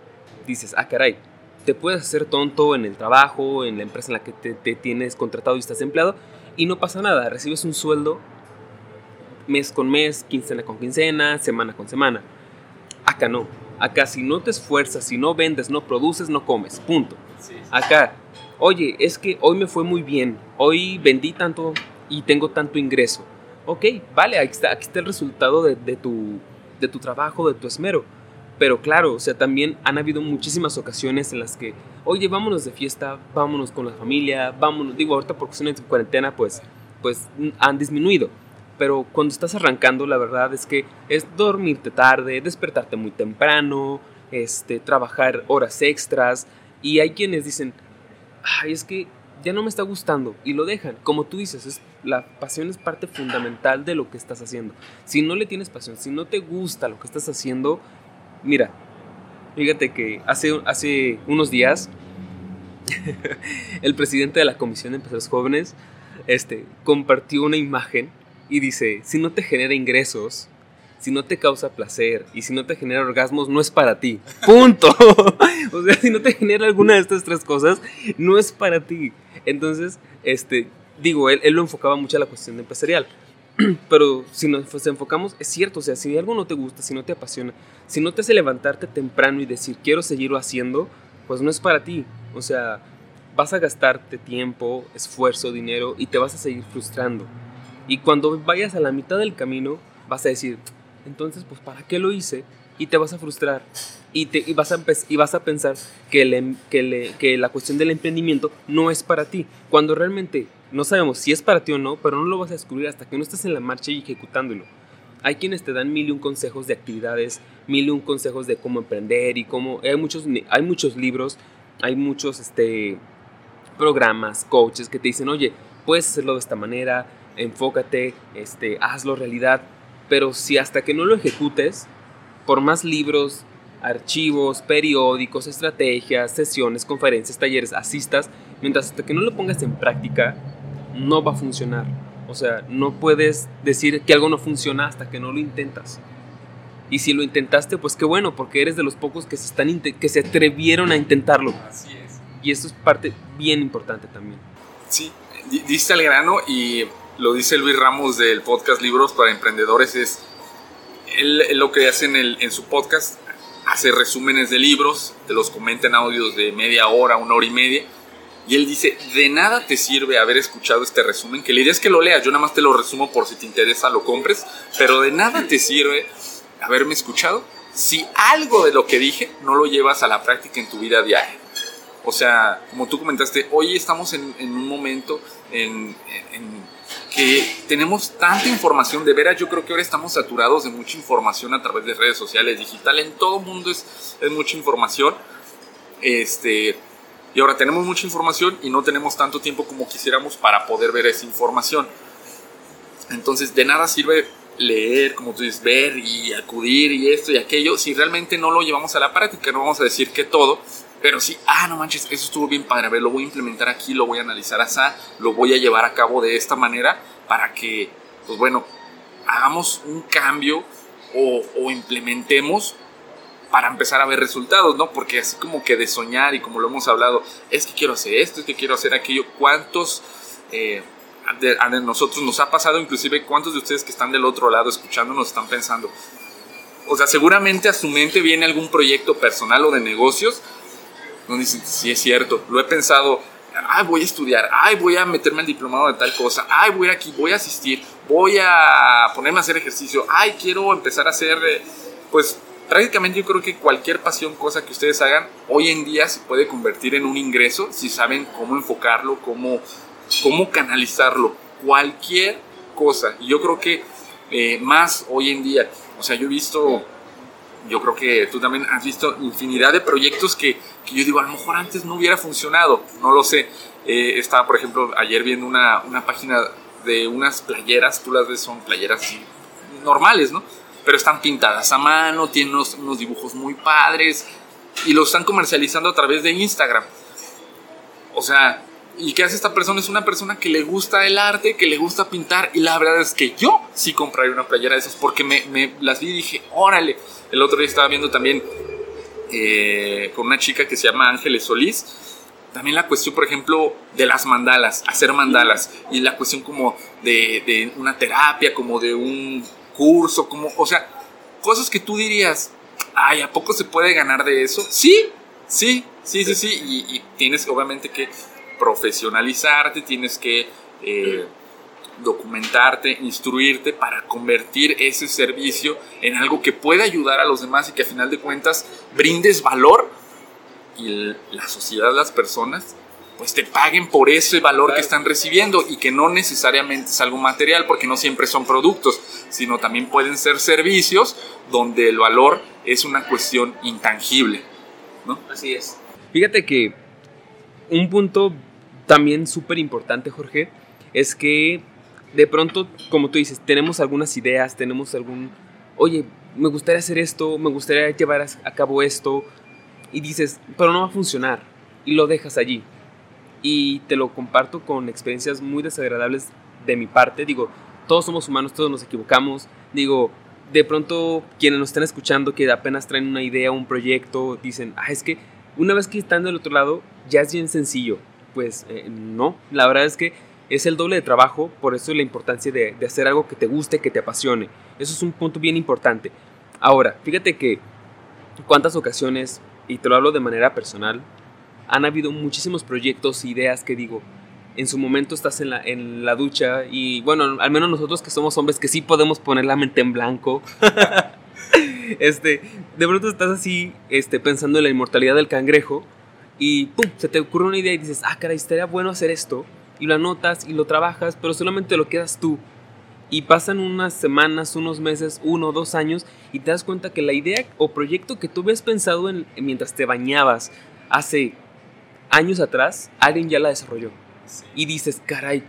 dices, ah, caray, te puedes hacer tonto en el trabajo, en la empresa en la que te, te tienes contratado y estás empleado, y no pasa nada, recibes un sueldo mes con mes, quincena con quincena, semana con semana. Acá no Acá si no te esfuerzas, si no vendes, no produces, no comes. Punto. Acá, oye, es que hoy me fue muy bien. Hoy vendí tanto y tengo tanto ingreso. Ok, vale, aquí está, aquí está el resultado de, tu, de tu trabajo, de tu esmero. Pero claro, o sea, también han habido muchísimas ocasiones en las que, oye, vámonos de fiesta, vámonos con la familia, vámonos, digo, ahorita por cuestiones de cuarentena, pues, pues han disminuido pero cuando estás arrancando la verdad es que es dormirte tarde, despertarte muy temprano, este, trabajar horas extras y hay quienes dicen, ay, es que ya no me está gustando y lo dejan. Como tú dices, es, la pasión es parte fundamental de lo que estás haciendo. Si no le tienes pasión, si no te gusta lo que estás haciendo, mira, fíjate que hace, hace unos días (laughs) el presidente de la Comisión de Empresarios Jóvenes este, compartió una imagen y dice, si no te genera ingresos, si no te causa placer y si no te genera orgasmos, no es para ti. (laughs) Punto. (laughs) o sea, si no te genera alguna de estas tres cosas, no es para ti. Entonces, este, digo, él, él lo enfocaba mucho a la cuestión empresarial. (clears throat) pero si nos enfocamos, es cierto, o sea, si algo no te gusta, si no te apasiona, si no te hace levantarte temprano y decir quiero seguirlo haciendo, pues no es para ti. O sea, vas a gastarte tiempo, esfuerzo, dinero y te vas a seguir frustrando. Y cuando vayas a la mitad del camino, vas a decir, entonces, pues, ¿para qué lo hice? Y te vas a frustrar. Y, te, y, vas, a y vas a pensar que, le, que, le, que la cuestión del emprendimiento no es para ti. Cuando realmente no sabemos si es para ti o no, pero no lo vas a descubrir hasta que no estés en la marcha y ejecutándolo. Hay quienes te dan mil y un consejos de actividades, mil y un consejos de cómo emprender y cómo... Hay muchos, hay muchos libros, hay muchos este, programas, coaches que te dicen, oye, puedes hacerlo de esta manera, enfócate, este, hazlo realidad. Pero si hasta que no lo ejecutes, por más libros, archivos, periódicos, estrategias, sesiones, conferencias, talleres, asistas, mientras hasta que no lo pongas en práctica, no va a funcionar. O sea, no puedes decir que algo no funciona hasta que no lo intentas. Y si lo intentaste, pues qué bueno, porque eres de los pocos que se, están que se atrevieron a intentarlo. Así es. Y eso es parte bien importante también. Sí, diste al grano y lo dice Luis Ramos del podcast Libros para Emprendedores, es él, lo que hace en, el, en su podcast, hace resúmenes de libros, te los comenta en audios de media hora, una hora y media, y él dice, de nada te sirve haber escuchado este resumen, que la idea es que lo leas, yo nada más te lo resumo por si te interesa, lo compres, pero de nada te sirve haberme escuchado si algo de lo que dije no lo llevas a la práctica en tu vida diaria. O sea, como tú comentaste, hoy estamos en, un momento en, que tenemos tanta información, de veras yo creo que ahora estamos saturados de mucha información a través de redes sociales, digital, en todo mundo es, es mucha información. Este, y ahora tenemos mucha información y no tenemos tanto tiempo como quisiéramos para poder ver esa información. Entonces, de nada sirve leer, como tú dices, ver y acudir y esto y aquello, si realmente no lo llevamos a la práctica, no vamos a decir que todo, pero sí, ah, no manches, eso estuvo bien padre, a ver, lo voy a implementar aquí, lo voy a analizar así, lo voy a llevar a cabo de esta manera para que, pues bueno, hagamos un cambio o, o implementemos para empezar a ver resultados, ¿no? Porque así como que de soñar y como lo hemos hablado, es que quiero hacer esto, es que quiero hacer aquello, ¿cuántos eh, de, nosotros nos ha pasado? Inclusive, ¿cuántos de ustedes que están del otro lado escuchando nos están pensando? O sea, seguramente a su mente viene algún proyecto personal o de negocios donde dicen, sí es cierto, lo he pensado, ay, voy a estudiar, ay, voy a meterme al diplomado de tal cosa, ay, voy aquí, voy a asistir, voy a ponerme a hacer ejercicio, ay, quiero empezar a hacer, eh, pues prácticamente yo creo que cualquier pasión, cosa que ustedes hagan, hoy en día se puede convertir en un ingreso si saben cómo enfocarlo, cómo, cómo canalizarlo. Cualquier cosa. Y yo creo que eh, más hoy en día. O sea, yo he visto, yo creo que tú también has visto infinidad de proyectos que, que yo digo, a lo mejor antes no hubiera funcionado. No lo sé. Eh, estaba, por ejemplo, ayer viendo una, una página de unas playeras, tú las ves, son playeras normales, ¿no? Pero están pintadas a mano, tienen unos, dibujos muy padres y lo están comercializando a través de Instagram. O sea, ¿y qué hace esta persona? Es una persona que le gusta el arte, que le gusta pintar y la verdad es que yo sí compraría una playera de esas porque me, las vi y dije, órale. El otro día estaba viendo también eh, con una chica que se llama Ángeles Solís, también la cuestión, por ejemplo, de las mandalas, hacer mandalas, y la cuestión como de, una terapia, como de un curso, como, o sea, cosas que tú dirías, ay, ¿a poco se puede ganar de eso? Sí, sí, sí, sí, sí, y, tienes obviamente que profesionalizarte, tienes que eh, documentarte, instruirte para convertir ese servicio en algo que pueda ayudar a los demás y que a final de cuentas brindes valor y la sociedad, las personas pues te paguen por ese valor que están recibiendo y que no necesariamente es algo material porque no siempre son productos, sino también pueden ser servicios donde el valor es una cuestión intangible. ¿no? Así es. Fíjate que un punto también súper importante, Jorge, es que de pronto, como tú dices, tenemos algunas ideas, tenemos algún, oye, me gustaría hacer esto, me gustaría llevar a cabo esto, y dices, pero no va a funcionar, y lo dejas allí y te lo comparto con experiencias muy desagradables de mi parte. Digo, todos somos humanos, todos nos equivocamos. Digo, de pronto quienes nos están escuchando que apenas traen una idea, un proyecto, dicen, ah, es que una vez que están del otro lado ya es bien sencillo. Pues eh, no, la verdad es que es el doble de trabajo, por eso la importancia de, de hacer algo que te guste, que te apasione. Eso es un punto bien importante. Ahora, fíjate que cuántas ocasiones, y te lo hablo de manera personal, han habido muchísimos proyectos, ideas que digo, en su momento estás en la, en la ducha y bueno, al menos nosotros que somos hombres que sí podemos poner la mente en blanco. (laughs) este, de pronto estás así este, pensando en la inmortalidad del cangrejo y pum, se te ocurre una idea y dices, ah, caray, estaría bueno hacer esto. Y lo anotas y lo trabajas, pero solamente lo quedas tú. Y pasan unas semanas, unos meses, uno dos años y te das cuenta que la idea o proyecto que tú habías pensado en, mientras te bañabas hace años atrás, alguien ya la desarrolló. Y dices, caray,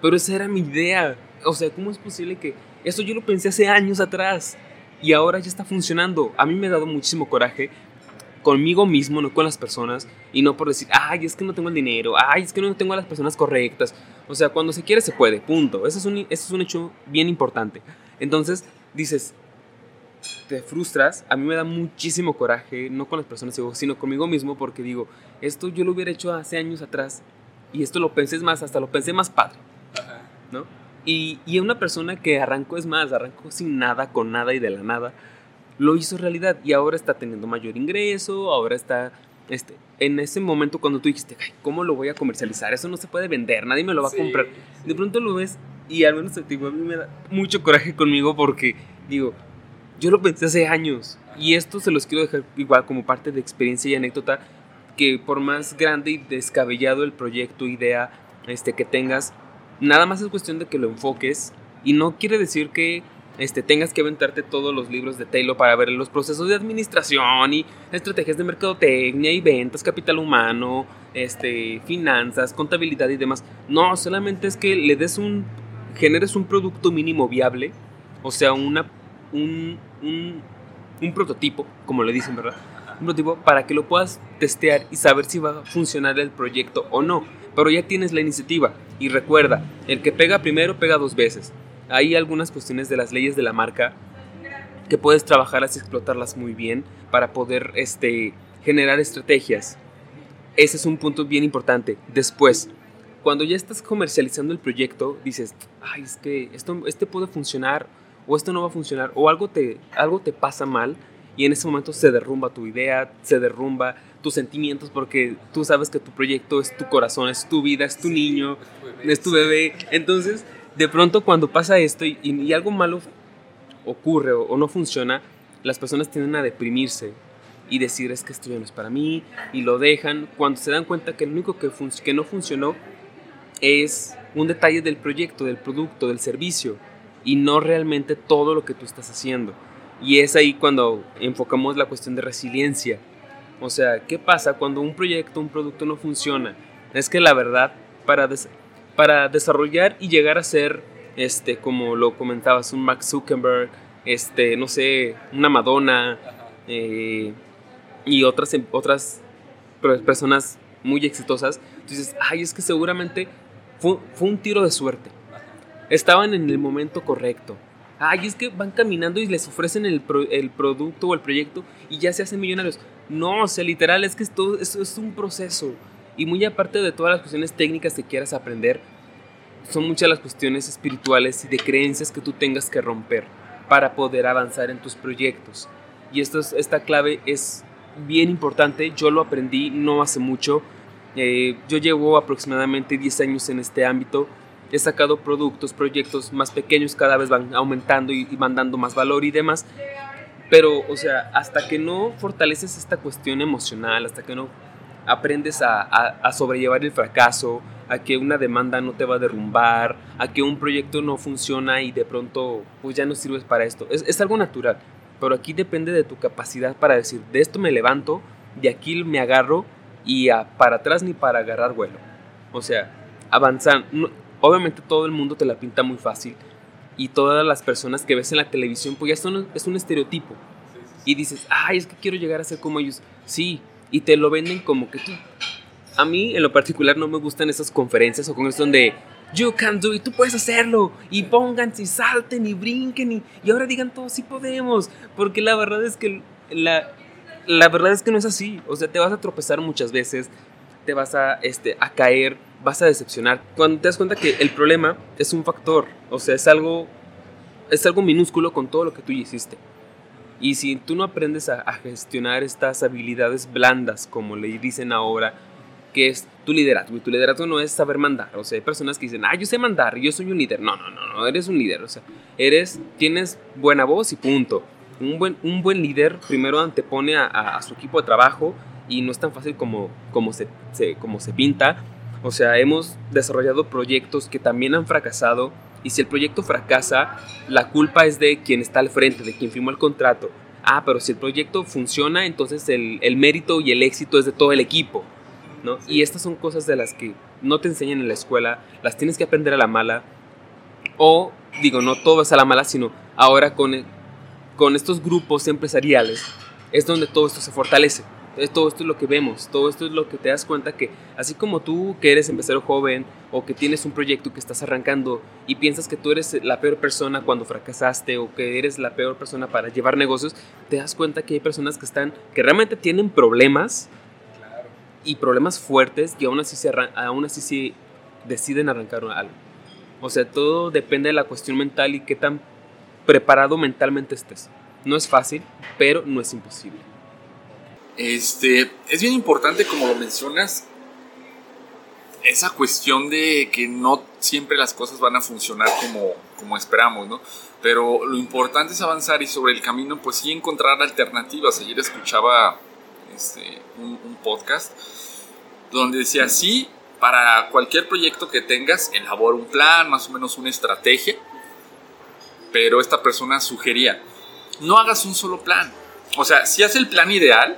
pero esa era mi idea. O sea, ¿cómo es posible que eso yo lo pensé hace años atrás y ahora ya está funcionando? A mí me ha dado muchísimo coraje conmigo mismo, no con las personas, y no por decir, ay, es que no tengo el dinero, ay, es que no tengo a las personas correctas. O sea, cuando se quiere, se puede, punto. Eso es un, eso es un hecho bien importante. Entonces, dices, te frustras, a mí me da muchísimo coraje, no con las personas, sino conmigo mismo, porque digo, esto yo lo hubiera hecho hace años atrás, y esto lo pensé más, hasta lo pensé más padre, ¿no? Y, y una persona que arrancó, es más, arrancó sin nada, con nada y de la nada, lo hizo realidad y ahora está teniendo mayor ingreso, ahora está este, en ese momento cuando tú dijiste, ¿cómo lo voy a comercializar? Eso no se puede vender, nadie me lo va a comprar. De pronto lo ves y al menos digo, a mí me da mucho coraje conmigo porque digo, yo lo pensé hace años y esto se los quiero dejar igual como parte de experiencia y anécdota que por más grande y descabellado el proyecto, idea este, que tengas, nada más es cuestión de que lo enfoques y no quiere decir que este, tengas que aventarte todos los libros de Taylor para ver los procesos de administración y estrategias de mercadotecnia y ventas, capital humano, este, finanzas, contabilidad y demás. No, solamente es que le des un, generes un producto mínimo viable, o sea, una, un, un, prototipo, como le dicen, ¿verdad? Un prototipo para que lo puedas testear y saber si va a funcionar el proyecto o no. Pero ya tienes la iniciativa y recuerda, el que pega primero pega dos veces hay algunas cuestiones de las leyes de la marca que puedes trabajarlas y explotarlas muy bien para poder este, generar estrategias. Ese es un punto bien importante. Después, cuando ya estás comercializando el proyecto, dices, ay, es que esto, este puede funcionar o esto no va a funcionar o algo te, algo te pasa mal y en ese momento se derrumba tu idea, se derrumba tus sentimientos porque tú sabes que tu proyecto es tu corazón, es tu vida, es tu niño, es tu bebé. Entonces, de pronto cuando pasa esto y, algo malo ocurre o, no funciona, las personas tienden a deprimirse y decir es que esto ya no es para mí y lo dejan. Cuando se dan cuenta que lo único que, que no funcionó es un detalle del proyecto, del producto, del servicio y no realmente todo lo que tú estás haciendo. Y es ahí cuando enfocamos la cuestión de resiliencia. O sea, ¿qué pasa cuando un proyecto, un producto no funciona? Es que la verdad, para, para desarrollar y llegar a ser, este, como lo comentabas, un Max Zuckerberg, este, no sé, una Madonna eh, y otras, otras personas muy exitosas, dices, ay, es que seguramente fue, fue un tiro de suerte. Estaban en el momento correcto. Ay, es que van caminando y les ofrecen el, el producto o el proyecto y ya se hacen millonarios. No, o sea, literal, es que esto, esto es un proceso. Y muy aparte de todas las cuestiones técnicas que quieras aprender, son muchas las cuestiones espirituales y de creencias que tú tengas que romper para poder avanzar en tus proyectos. Y esto esta clave es bien importante, yo lo aprendí no hace mucho, eh, yo llevo aproximadamente 10 años en este ámbito, he sacado productos, proyectos más pequeños, cada vez van aumentando y, van dando más valor y demás, pero o sea, hasta que no fortaleces esta cuestión emocional, hasta que no aprendes a, sobrellevar el fracaso, a que una demanda no te va a derrumbar, a que un proyecto no funciona y de pronto pues ya no sirves para esto. Es, algo natural, pero aquí depende de tu capacidad para decir, de esto me levanto, de aquí me agarro y para atrás ni para agarrar vuelo. O sea, avanzar. Obviamente todo el mundo te la pinta muy fácil y todas las personas que ves en la televisión pues ya son, es un estereotipo. Y dices, ay, es que quiero llegar a ser como ellos. Sí, y te lo venden como que tú. A mí, en lo particular, no me gustan esas conferencias o con eso donde you can do it, tú puedes hacerlo. Y pónganse y salten y brinquen y, y ahora digan todos, sí podemos. Porque la verdad es que la, la verdad es que no es así. O sea, te vas a tropezar muchas veces, te vas a, este, a caer, vas a decepcionar. Cuando te das cuenta que el problema es un factor, o sea, es algo, es algo minúsculo con todo lo que tú hiciste. Y si tú no aprendes a, gestionar estas habilidades blandas, como le dicen ahora, que es tu liderazgo. Y tu liderazgo no es saber mandar. O sea, hay personas que dicen, ah, yo sé mandar, yo soy un líder. No, no, no, no, eres un líder. O sea, eres, tienes buena voz y punto. Un buen, un buen líder primero antepone a, a, su equipo de trabajo y no es tan fácil como, como, se, como se pinta. O sea, hemos desarrollado proyectos que también han fracasado y si el proyecto fracasa, la culpa es de quien está al frente, de quien firmó el contrato. Ah, pero si el proyecto funciona, entonces el, el mérito y el éxito es de todo el equipo. ¿no? Y estas son cosas de las que no te enseñan en la escuela, las tienes que aprender a la mala. O, digo, no todo es a la mala, sino ahora con, con estos grupos empresariales es donde todo esto se fortalece. Todo esto es lo que vemos, todo esto es lo que te das cuenta que así como tú que eres empresario joven o que tienes un proyecto que estás arrancando y piensas que tú eres la peor persona cuando fracasaste o que eres la peor persona para llevar negocios, te das cuenta que hay personas que están que realmente tienen problemas y problemas fuertes y aún así, se aún así se deciden arrancar algo. O sea, todo depende de la cuestión mental y qué tan preparado mentalmente estés. No es fácil, pero no es imposible. Este, es bien importante, como lo mencionas, esa cuestión de que no siempre las cosas van a funcionar como, como esperamos, ¿no? Pero lo importante es avanzar y sobre el camino, pues sí encontrar alternativas. Ayer escuchaba este, un, podcast donde decía, sí, para cualquier proyecto que tengas, elabora un plan, más o menos una estrategia, pero esta persona sugería, no hagas un solo plan. O sea, si haces el plan ideal,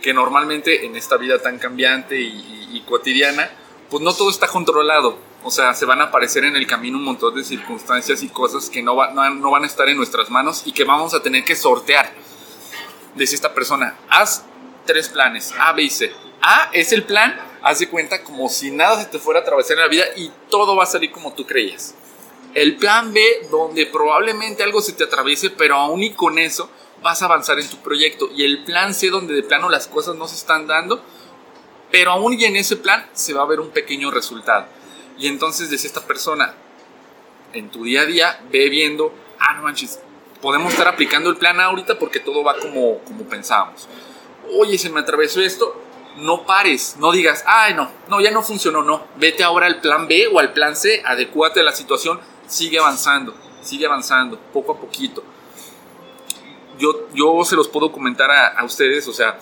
que normalmente en esta vida tan cambiante y, cotidiana, pues no todo está controlado. O sea, se van a aparecer en el camino un montón de circunstancias y cosas que no, va, no, van a estar en nuestras manos y que vamos a tener que sortear. Dice esta persona, haz tres planes, A, B y C. A es el plan, haz de cuenta como si nada se te fuera a atravesar en la vida y todo va a salir como tú creías. El plan B, donde probablemente algo se te atraviese, pero aún y con eso vas a avanzar en tu proyecto. Y el plan C, donde de plano las cosas no se están dando, pero aún y en ese plan se va a ver un pequeño resultado. Y entonces desde esta persona, en tu día a día, ve viendo, ah, no manches, podemos estar aplicando el plan ahorita porque todo va como, como pensábamos oye, se me atravesó esto, no pares, no digas, ay, no, no, ya no funcionó, no, vete ahora al plan B o al plan C, adecúate a la situación, sigue avanzando, sigue avanzando, poco a poquito. Yo, yo se los puedo comentar a, a ustedes, o sea,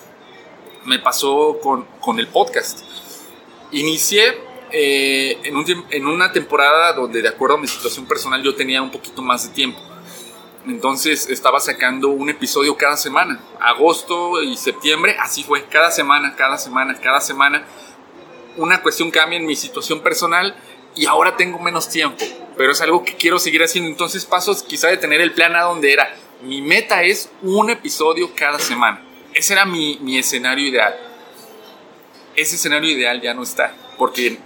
me pasó con, con el podcast. Inicié eh, en, un, en una temporada donde de acuerdo a mi situación personal yo tenía un poquito más de tiempo entonces estaba sacando un episodio cada semana. Agosto y septiembre, así fue, cada semana, cada semana, cada semana. Una cuestión cambia en mi situación personal y ahora tengo menos tiempo, pero es algo que quiero seguir haciendo. Entonces paso quizá de tener el plan a donde era. Mi meta es un episodio cada semana. Ese era mi, mi escenario ideal. Ese escenario ideal ya no está porque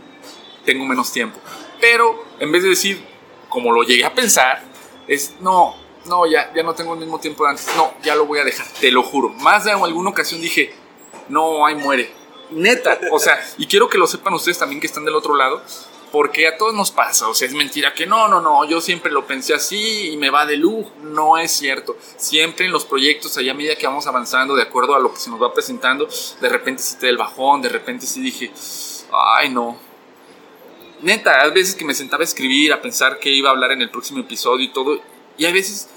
tengo menos tiempo. Pero en vez de decir, como lo llegué a pensar, es no, no, ya, ya no tengo el mismo tiempo de antes, no, ya lo voy a dejar, te lo juro. Más de alguna ocasión dije, no, ay, muere. Neta, o sea, y quiero que lo sepan ustedes también que están del otro lado, porque a todos nos pasa, o sea, es mentira que no, no, no, yo siempre lo pensé así y me va de luz, no es cierto. Siempre en los proyectos, allá a medida que vamos avanzando, de acuerdo a lo que se nos va presentando, de repente sí te da el bajón, de repente sí dije, ay, no. Neta, a veces que me sentaba a escribir, a pensar que iba a hablar en el próximo episodio y todo, y hay veces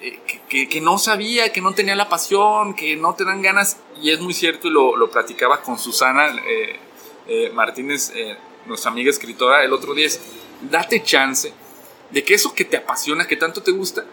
eh, que, no sabía, que no tenía la pasión, que no te dan ganas. Y es muy cierto, y lo, lo platicaba con Susana eh, eh, Martínez, nuestra amiga escritora, el otro día. Es, date chance de que eso que te apasiona, que tanto te gusta,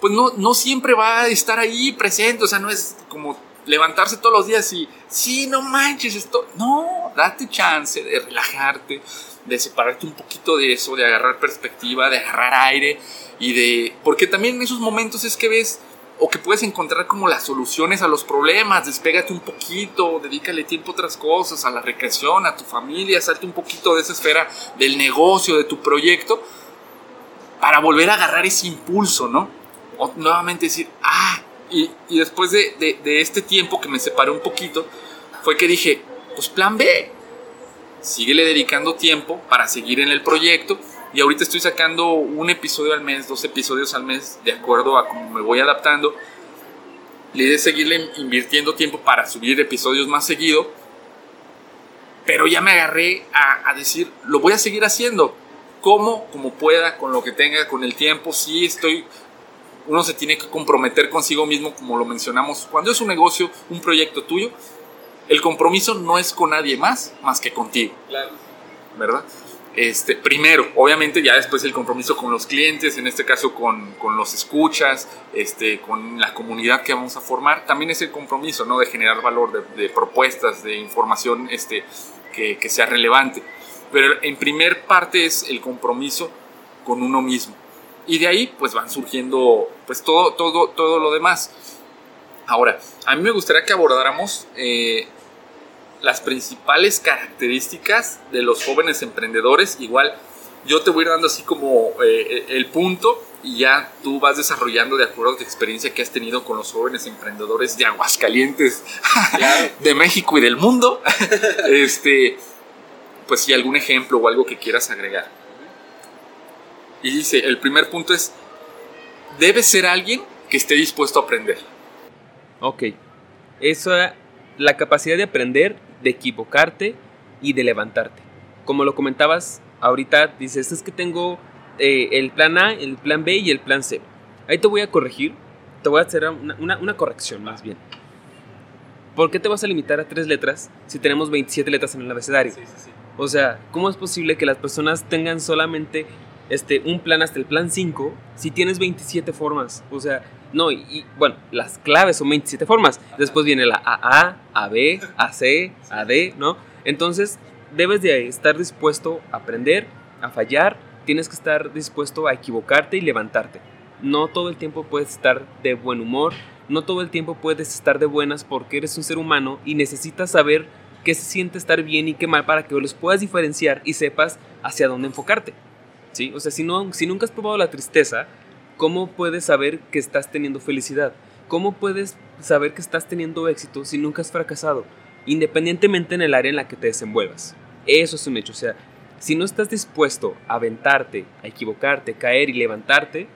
pues no, no siempre va a estar ahí presente. O sea, no es como levantarse todos los días y, sí, no manches, esto. No, date chance de relajarte, de separarte un poquito de eso, de agarrar perspectiva, de agarrar aire y de... Porque también en esos momentos es que ves o que puedes encontrar como las soluciones a los problemas, despégate un poquito, dedícale tiempo a otras cosas, a la recreación, a tu familia, salte un poquito de esa esfera del negocio, de tu proyecto, para volver a agarrar ese impulso, ¿no? O nuevamente decir, ah, y, y después de, de, este tiempo que me separé un poquito, fue que dije, pues plan B, síguele dedicando tiempo para seguir en el proyecto. Y ahorita estoy sacando un episodio al mes, dos episodios al mes, de acuerdo a cómo me voy adaptando. Le idea es seguirle invirtiendo tiempo para subir episodios más seguido. Pero ya me agarré a, a decir, lo voy a seguir haciendo. Como, como pueda, con lo que tenga, con el tiempo. Sí estoy uno se tiene que comprometer consigo mismo, como lo mencionamos. Cuando es un negocio, un proyecto tuyo, el compromiso no es con nadie más, más que contigo. Claro. ¿Verdad? Este, primero, obviamente ya después el compromiso con los clientes, en este caso con, con, los escuchas, este, con la comunidad que vamos a formar, también es el compromiso, ¿no? De generar valor, de, propuestas, de información este, que, que sea relevante. Pero en primer parte es el compromiso con uno mismo. Y de ahí pues van surgiendo pues todo, todo, todo lo demás. Ahora, a mí me gustaría que abordáramos eh, las principales características de los jóvenes emprendedores. Igual yo te voy a ir dando así como eh, el punto y ya tú vas desarrollando de acuerdo a tu experiencia que has tenido con los jóvenes emprendedores de Aguascalientes, (laughs) de México y del mundo. (laughs) este, pues si algún ejemplo o algo que quieras agregar. Y dice, el primer punto es, debe ser alguien que esté dispuesto a aprender. Ok. Eso, la capacidad de aprender, de equivocarte y de levantarte. Como lo comentabas ahorita, dices, es que tengo eh, el plan A, el plan B y el plan C. Ahí te voy a corregir, te voy a hacer una, una, una corrección más bien. ¿Por qué te vas a limitar a tres letras si tenemos 27 letras en el abecedario? Sí, sí, sí. O sea, ¿cómo es posible que las personas tengan solamente este, un plan hasta el plan 5 si tienes 27 formas? O sea, no, y, y, bueno, las claves son 27 formas. Después viene la AA, AB, AC, AD, (laughs) ¿no? Entonces, debes de estar dispuesto a aprender, a fallar, tienes que estar dispuesto a equivocarte y levantarte. No todo el tiempo puedes estar de buen humor, no todo el tiempo puedes estar de buenas porque eres un ser humano y necesitas saber qué se siente estar bien y qué mal para que los puedas diferenciar y sepas hacia dónde enfocarte. ¿Sí? O sea, si, no, si nunca has probado la tristeza, ¿cómo puedes saber que estás teniendo felicidad? ¿Cómo puedes saber que estás teniendo éxito si nunca has fracasado? Independientemente en el área en la que te desenvuelvas. Eso es un hecho. O sea, si no estás dispuesto a aventarte, a equivocarte, caer y levantarte,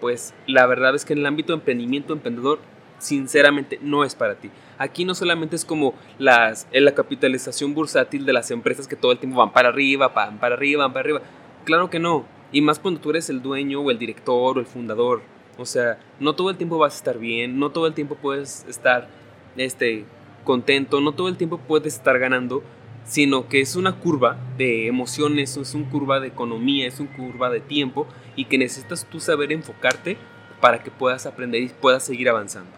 pues la verdad es que en el ámbito de emprendimiento emprendedor, sinceramente no es para ti. Aquí no solamente es como las, la capitalización bursátil de las empresas que todo el tiempo van para arriba, van para arriba, van para arriba. Claro que no. Y más cuando tú eres el dueño o el director o el fundador. O sea, no todo el tiempo vas a estar bien, no todo el tiempo puedes estar este, contento, no todo el tiempo puedes estar ganando, sino que es una curva de emociones, es una curva de economía, es una curva de tiempo y que necesitas tú saber enfocarte para que puedas aprender y puedas seguir avanzando.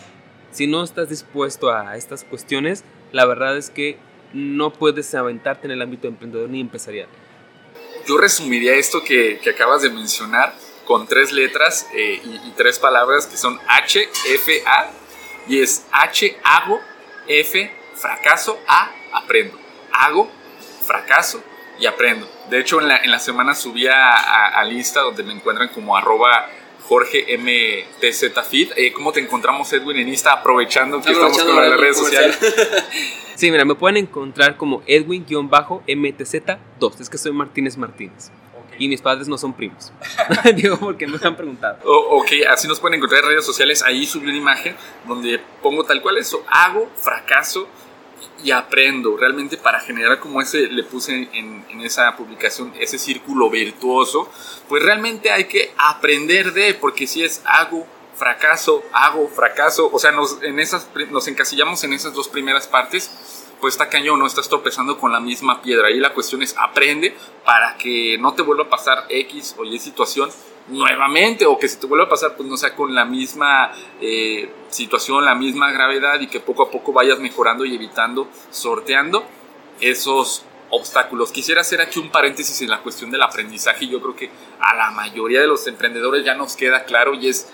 Si no estás dispuesto a estas cuestiones, la verdad es que no puedes aventarte en el ámbito emprendedor ni empresarial. Yo resumiría esto que, que acabas de mencionar con tres letras eh, y, y, tres palabras que son H, F, A. Y es H, hago, F, fracaso, A, aprendo. Hago, fracaso y aprendo. De hecho, en la, en la semana subí a, a, al Insta donde me encuentran como arroba Jorge MTZFeed. Eh, ¿Cómo te encontramos, Edwin, en Insta? Aprovechando que Aprovechando estamos con las redes sociales. (laughs) sí, mira, me pueden encontrar como Edwin-MTZ2. Es que soy Martínez Martínez. Okay. Y mis padres no son primos. (laughs) (laughs) Digo, porque me han preguntado. Oh, ok, así nos pueden encontrar en redes sociales. Ahí subí una imagen donde pongo tal cual eso. Hago, fracaso y aprendo. Realmente para generar como ese, le puse en, en, esa publicación, ese círculo virtuoso, pues realmente hay que aprender de, porque si es hago, fracaso, hago, fracaso, o sea, nos, en esas, nos encasillamos en esas dos primeras partes, pues está cañón, no estás tropezando con la misma piedra. Ahí la cuestión es aprende para que no te vuelva a pasar X o Y situación nuevamente o que si te vuelva a pasar pues no sea con la misma eh, situación, la misma gravedad y que poco a poco vayas mejorando y evitando, sorteando esos obstáculos. Quisiera hacer aquí un paréntesis en la cuestión del aprendizaje yo creo que a la mayoría de los emprendedores ya nos queda claro y es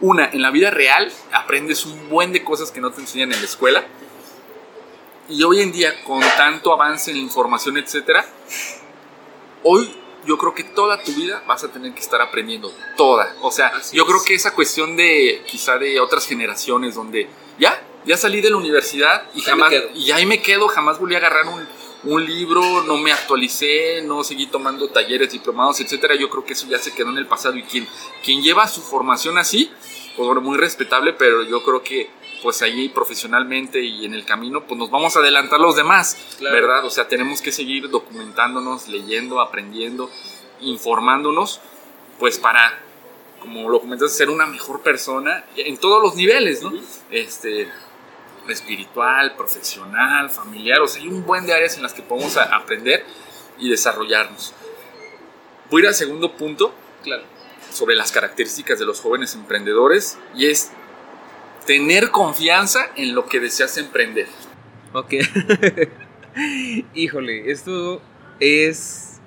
una, en la vida real aprendes un buen de cosas que no te enseñan en la escuela y hoy en día con tanto avance en la información, etcétera, hoy yo creo que toda tu vida vas a tener que estar aprendiendo toda. O sea, Así yo es. creo que esa cuestión de quizá de otras generaciones donde ya, ya salí de la universidad y ahí jamás, y ahí me quedo, jamás volví a agarrar un, un libro, no me actualicé, no seguí tomando talleres, diplomados, etcétera. Yo creo que eso ya se quedó en el pasado y quien, quien lleva su formación así, pues muy respetable, pero yo creo que pues ahí profesionalmente y en el camino, pues nos vamos a adelantar los demás, ¿verdad? O sea, tenemos que seguir documentándonos, leyendo, aprendiendo, informándonos, pues para, como lo comentas, ser una mejor persona en todos los niveles, ¿no? Este espiritual, profesional, familiar, o sea, hay un buen de áreas en las que podemos aprender y desarrollarnos. Voy a ir al segundo punto, claro. sobre las características de los jóvenes emprendedores y es tener confianza en lo que deseas emprender. Ok. (laughs) Híjole, esto es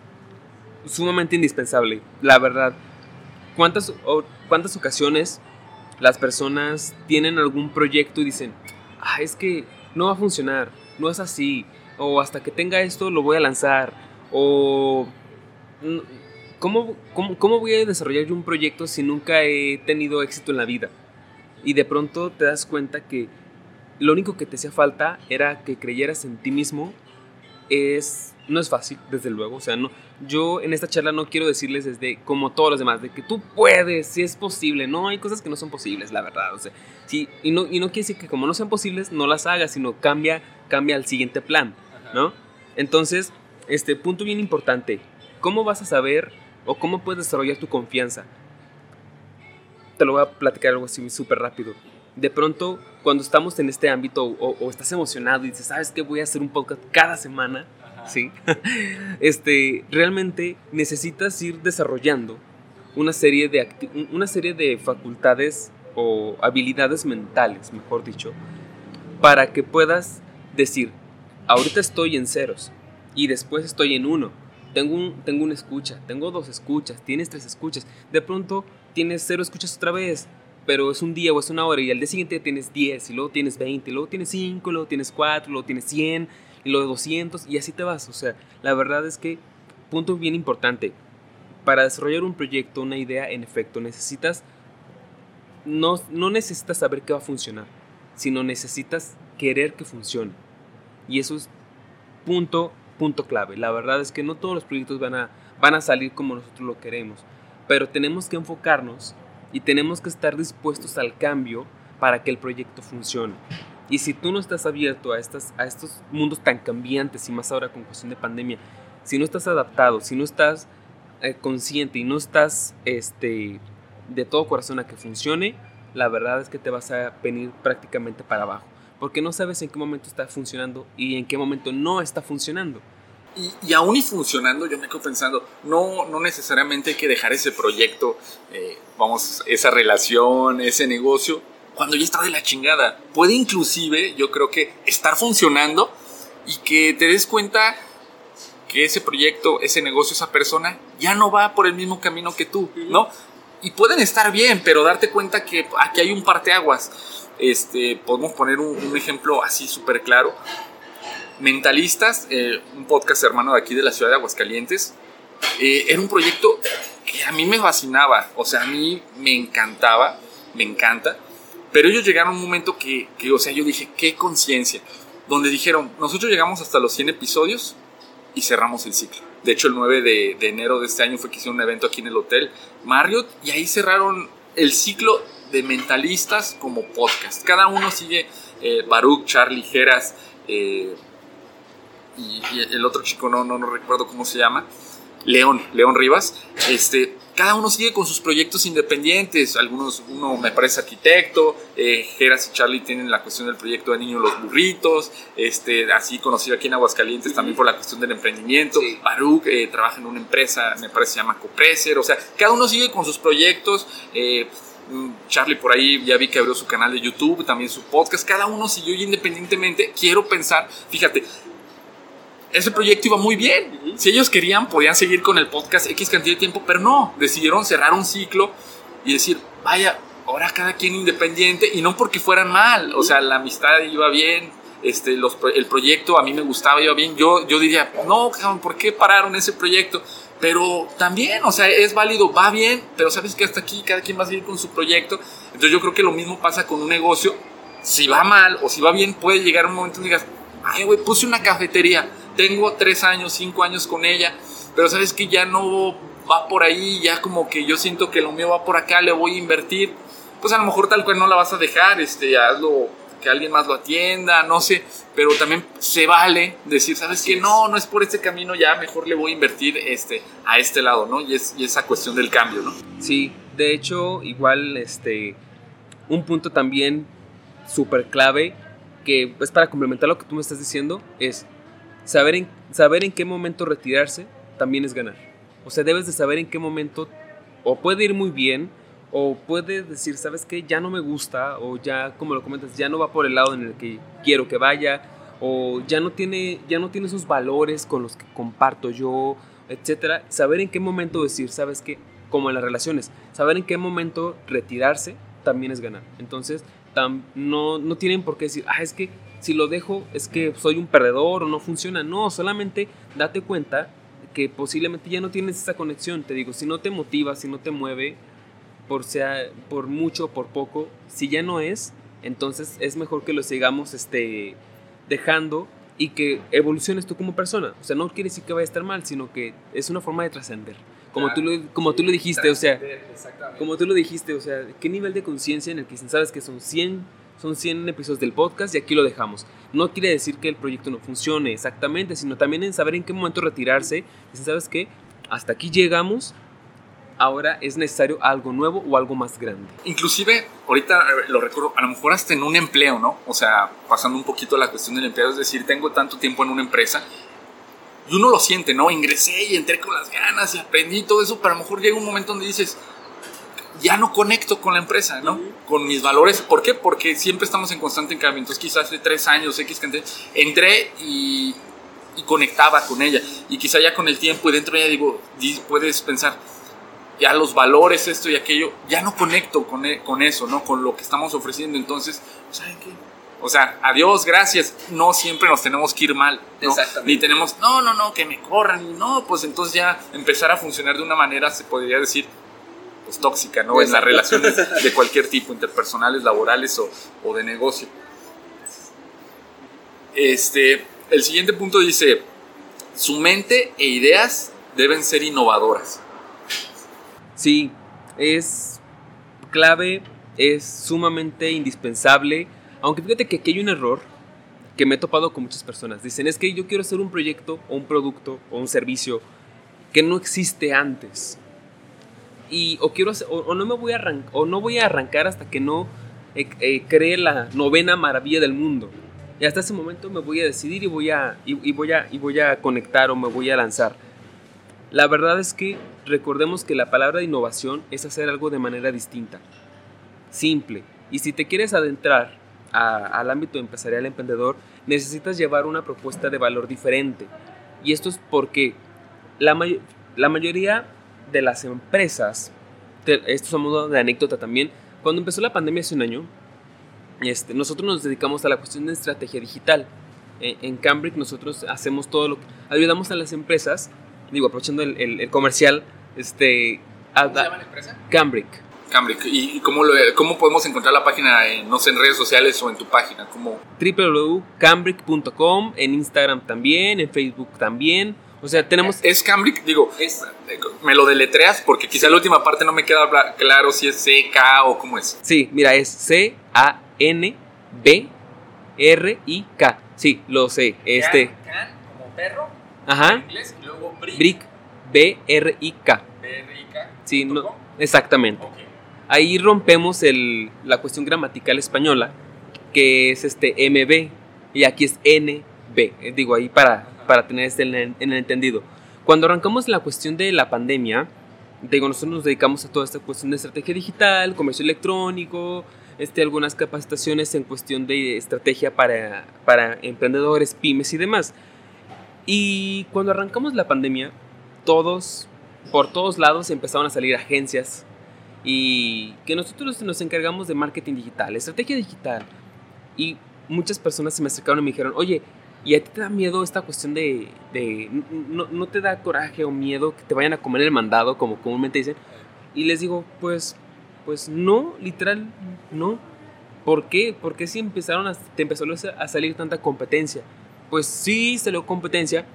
sumamente indispensable, la verdad. ¿Cuántas, ¿Cuántas ocasiones las personas tienen algún proyecto y dicen, ah, es que no va a funcionar, no es así, o hasta que tenga esto lo voy a lanzar, o ¿cómo, cómo, cómo voy a desarrollar yo un proyecto si nunca he tenido éxito en la vida? y de pronto te das cuenta que lo único que te hacía falta era que creyeras en ti mismo. Es, no es fácil, desde luego. O sea, no, yo en esta charla no quiero decirles desde como todos los demás, de que tú puedes, si es posible. No, hay cosas que no son posibles, la verdad. O sea, sí, y, no, y no quiere decir que como no sean posibles, no las hagas, sino cambia, cambia al siguiente plan, ¿no? Entonces, este punto bien importante, ¿cómo vas a saber o cómo puedes desarrollar tu confianza? te lo voy a platicar algo así súper rápido. De pronto, cuando estamos en este ámbito o, estás emocionado y dices, ¿sabes qué? Voy a hacer un podcast cada semana, ¿sí? (laughs) este, realmente necesitas ir desarrollando una serie, de una serie de facultades o habilidades mentales, mejor dicho, para que puedas decir, ahorita estoy en ceros y después estoy en uno. Tengo, un, tengo una escucha, tengo dos escuchas, tienes tres escuchas. De pronto tienes cero escuchas otra vez, pero es un día o es una hora y al día siguiente tienes 10 y luego tienes 20 y luego tienes 5, luego tienes 4, luego tienes 100 y luego 200 y así te vas. O sea, la verdad es que, punto bien importante, para desarrollar un proyecto, una idea, en efecto, necesitas, no, no necesitas saber que va a funcionar, sino necesitas querer que funcione. Y eso es punto, punto clave. La verdad es que no todos los proyectos van a, van a salir como nosotros lo queremos pero tenemos que enfocarnos y tenemos que estar dispuestos al cambio para que el proyecto funcione. Y si tú no estás abierto a, estas, a estos mundos tan cambiantes y más ahora con cuestión de pandemia, si no estás adaptado, si no estás eh, consciente y no estás este, de todo corazón a que funcione, la verdad es que te vas a venir prácticamente para abajo. Porque no sabes en qué momento está funcionando y en qué momento no está funcionando. Y, aún y funcionando, yo me quedo pensando, no, no necesariamente hay que dejar ese proyecto, eh, vamos, esa relación, ese negocio, cuando ya está de la chingada. Puede inclusive, yo creo que estar funcionando y que te des cuenta que ese proyecto, ese negocio, esa persona ya no va por el mismo camino que tú, ¿no? Y pueden estar bien, pero darte cuenta que aquí hay un parteaguas. Este, podemos poner un, un ejemplo así súper claro Mentalistas, eh, un podcast hermano de aquí de la ciudad de Aguascalientes, eh, era un proyecto que a mí me fascinaba, o sea, a mí me encantaba, me encanta, pero ellos llegaron a un momento que, que o sea, yo dije, qué conciencia, donde dijeron, nosotros llegamos hasta los 100 episodios y cerramos el ciclo. De hecho, el 9 de, enero de este año fue que hicieron un evento aquí en el hotel Marriott y ahí cerraron el ciclo de mentalistas como podcast. Cada uno sigue eh, Baruch, Charlie, Geras, eh, y, el otro chico no, no, no recuerdo cómo se llama, León, León Rivas, este, cada uno sigue con sus proyectos independientes. Algunos, uno me parece arquitecto, eh, Geras y Charlie tienen la cuestión del proyecto de Niños los Burritos, este, así conocido aquí en Aguascalientes también por la cuestión del emprendimiento. Baruch eh, trabaja en una empresa, me parece se llama Copreser, o sea, cada uno sigue con sus proyectos. Eh, mm, Charlie por ahí ya vi que abrió su canal de YouTube, también su podcast, cada uno siguió independientemente. Quiero pensar, fíjate, ese proyecto iba muy bien. Si ellos querían, podían seguir con el podcast X cantidad de tiempo, pero no, decidieron cerrar un ciclo y decir, vaya, ahora cada quien independiente, y no porque fueran mal, o sea, la amistad iba bien, este, los, el proyecto a mí me gustaba, iba bien, yo, yo diría, no, ¿por qué pararon ese proyecto? Pero también, o sea, es válido, va bien, pero sabes que hasta aquí cada quien va a seguir con su proyecto. Entonces yo creo que lo mismo pasa con un negocio. Si va mal o si va bien, puede llegar un momento en que digas, ay, güey, puse una cafetería tengo tres años, cinco años con ella, pero sabes que ya no va por ahí, ya como que yo siento que lo mío va por acá, le voy a invertir, pues a lo mejor tal cual no la vas a dejar, este, hazlo que alguien más lo atienda, no sé, pero también se vale decir, sabes que no, no es por este camino, ya mejor le voy a invertir este, a este lado, ¿no? Y, es, y esa cuestión del cambio, ¿no? Sí, de hecho, igual, este, un punto también súper clave, que es para complementar lo que tú me estás diciendo, es saber en, saber en qué momento retirarse también es ganar. O sea, debes de saber en qué momento o puede ir muy bien, o puede decir, ¿sabes qué? Ya no me gusta, o ya, como lo comentas, ya no va por el lado en el que quiero que vaya, o ya no tiene, ya no tiene esos valores con los que comparto yo, etcétera. Saber en qué momento decir, ¿sabes qué? Como en las relaciones, saber en qué momento retirarse también es ganar. Entonces, no, no tienen por qué decir, ah, es que si lo dejo es que soy un perdedor o no funciona. No, solamente date cuenta que posiblemente ya no tienes esa conexión. Te digo, si no te motiva, si no te mueve, por, sea, por mucho, por poco, si ya no es, entonces es mejor que lo sigamos este, dejando y que evoluciones tú como persona. O sea, no quiere decir que vaya a estar mal, sino que es una forma de trascender. Como, tú lo, como tú lo dijiste, o sea, como tú lo dijiste, o sea, ¿qué nivel de conciencia en el que sabes que son 100, son 100 episodios del podcast y aquí lo dejamos? No quiere decir que el proyecto no funcione exactamente, sino también en saber en qué momento retirarse. Y sabes que hasta aquí llegamos, ahora es necesario algo nuevo o algo más grande. Inclusive, ahorita eh, lo recuerdo, a lo mejor hasta en un empleo, ¿no? O sea, pasando un poquito a la cuestión del empleo, es decir, tengo tanto tiempo en una empresa y uno lo siente, ¿no? Ingresé y entré con las ganas y aprendí todo eso, pero a lo mejor llega un momento donde dices, ya no conecto con la empresa, ¿no? Con mis valores. ¿Por qué? Porque siempre estamos en constante cambio. Entonces, quizás hace tres años, X cantidad, entré y, y, conectaba con ella. Y quizá ya con el tiempo y dentro ya digo, puedes pensar, ya los valores, esto y aquello, ya no conecto con, e, con eso, ¿no? Con lo que estamos ofreciendo. Entonces, ¿saben qué? O sea, adiós, gracias. No siempre nos tenemos que ir mal. ¿no? Ni tenemos, no, no, no, que me corran. No, pues entonces ya empezar a funcionar de una manera, se podría decir, pues tóxica, ¿no? En las relaciones (laughs) de cualquier tipo, interpersonales, laborales o, o de negocio. Este, el siguiente punto dice, su mente e ideas deben ser innovadoras. Sí, es clave, es sumamente indispensable, aunque fíjate que aquí hay un error que me he topado con muchas personas. Dicen, es que yo quiero hacer un proyecto o un producto o un servicio que no existe antes. Y o quiero o, no me voy a o no voy a arrancar hasta que no eh, eh, cree la novena maravilla del mundo. Y hasta ese momento me voy a decidir y voy a, y voy a, y voy a conectar o me voy a lanzar. La verdad es que recordemos que la palabra innovación es hacer algo de manera distinta, simple. Y si te quieres adentrar al ámbito empresarial emprendedor, necesitas llevar una propuesta de valor diferente. Y esto es porque la, la mayoría de las empresas, esto es a modo de anécdota también, cuando empezó la pandemia hace un año, este, nosotros nos dedicamos a la cuestión de estrategia digital. En, en Cambridge nosotros hacemos todo lo que ayudamos a las empresas digo, aprovechando el, comercial, este... ¿Cómo se llama la empresa? Cambric. Cambric. ¿Y cómo, cómo podemos encontrar la página, en, no sé, en redes sociales o en tu página? ¿Cómo? www.cambric.com, en Instagram también, en Facebook también. O sea, tenemos... ¿Es Cambric? Digo, me lo deletreas porque quizá la última parte no me queda claro si es C, K o cómo es. Sí, mira, es C-A-N-B-R-I-K. Sí, lo sé. Este... Can, como perro. Ajá. En inglés, y luego Brick. Brick. B-R-I-K. B-R-I-K. Sí, no, exactamente. Okay. Ahí rompemos el, la cuestión gramatical española, que es este MB, y aquí es NB. Eh, digo, ahí para, para tener este en el, en el entendido. Cuando arrancamos la cuestión de la pandemia, digo, nosotros nos dedicamos a toda esta cuestión de estrategia digital, comercio electrónico, este, algunas capacitaciones en cuestión de estrategia para, para emprendedores, pymes y demás. Y cuando arrancamos la pandemia, todos, por todos lados empezaron a salir agencias y que nosotros nos encargamos de marketing digital, estrategia digital. Y muchas personas se me acercaron y me dijeron, oye, ¿y a ti te da miedo esta cuestión de... de no, no, te da coraje o miedo que te vayan a comer el mandado, como comúnmente dicen? Y les digo, pues, pues no, literal, no. ¿Por qué? Porque si empezaron a, te empezó a salir tanta competencia pues sí le competencia,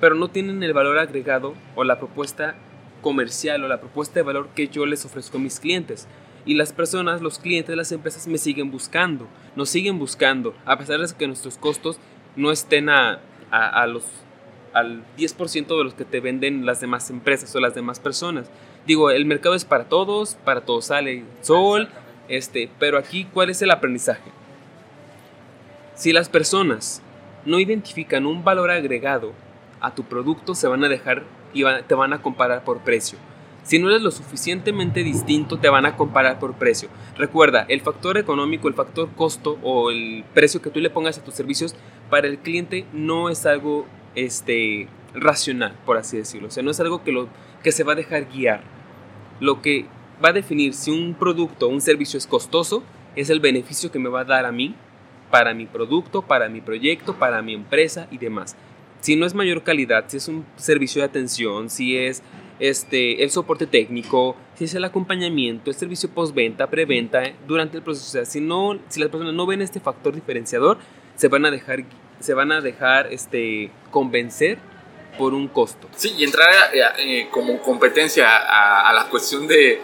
pero no tienen el valor agregado o la propuesta comercial o la propuesta de valor que yo les ofrezco a mis clientes. Y las personas, los clientes las empresas me siguen buscando, nos siguen buscando, a pesar de que nuestros costos no estén a, a, los, al 10% de los que te venden las demás empresas o las demás personas. Digo, el mercado es para todos, para todos sale sol, este, pero aquí, ¿cuál es el aprendizaje? Si las personas no identifican un valor agregado a tu producto, se van a dejar y te van a comparar por precio. Si no eres lo suficientemente distinto, te van a comparar por precio. Recuerda, el factor económico, el factor costo o el precio que tú le pongas a tus servicios para el cliente no es algo este, racional, por así decirlo. O sea, no es algo que, lo, que se va a dejar guiar. Lo que va a definir si un producto o un servicio es costoso es el beneficio que me va a dar a mí para mi producto, para mi proyecto, para mi empresa y demás. Si no es mayor calidad, si es un servicio de atención, si es este, el soporte técnico, si es el acompañamiento, el servicio postventa, preventa, eh, durante el proceso. O sea, si, no, si las personas no ven este factor diferenciador, se van a dejar, se van a dejar este, convencer por un costo. Sí, y entrar eh, eh, como competencia a, la cuestión de,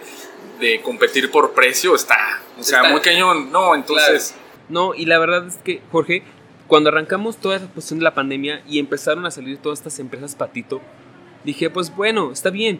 de, competir por precio está, o sea, muy cañón, ¿no? Entonces... No, y la verdad es que, Jorge, cuando arrancamos toda esa cuestión de la pandemia y empezaron a salir todas estas empresas patito, dije, pues bueno, está bien.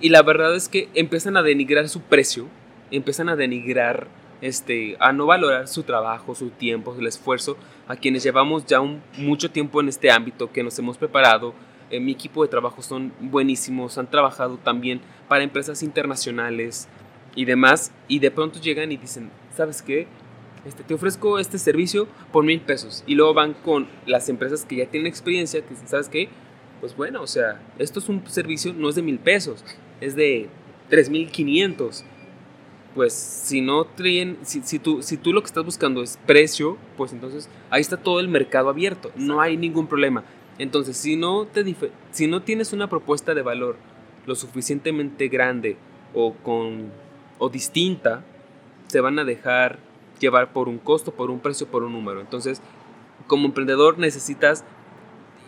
Y la verdad es que empiezan a denigrar su precio, empiezan a denigrar, este, a no valorar su trabajo, su tiempo, el esfuerzo, a quienes llevamos ya un, mucho tiempo en este ámbito, que nos hemos preparado. Eh, mi equipo de trabajo son buenísimos, han trabajado también para empresas internacionales y demás, y de pronto llegan y dicen, ¿sabes qué? Este, te ofrezco este servicio por mil pesos. Y luego van con las empresas que ya tienen experiencia, que dicen, ¿sabes qué? Pues bueno, o sea, esto es un servicio, no es de mil pesos, es de tres mil quinientos. Pues si no traen, si, si, tú, si tú lo que estás buscando es precio, pues entonces ahí está todo el mercado abierto, no hay ningún problema. Entonces, si no, te si no tienes una propuesta de valor lo suficientemente grande o, con, o distinta, se van a dejar llevar por un costo, por un precio, por un número. Entonces, como emprendedor necesitas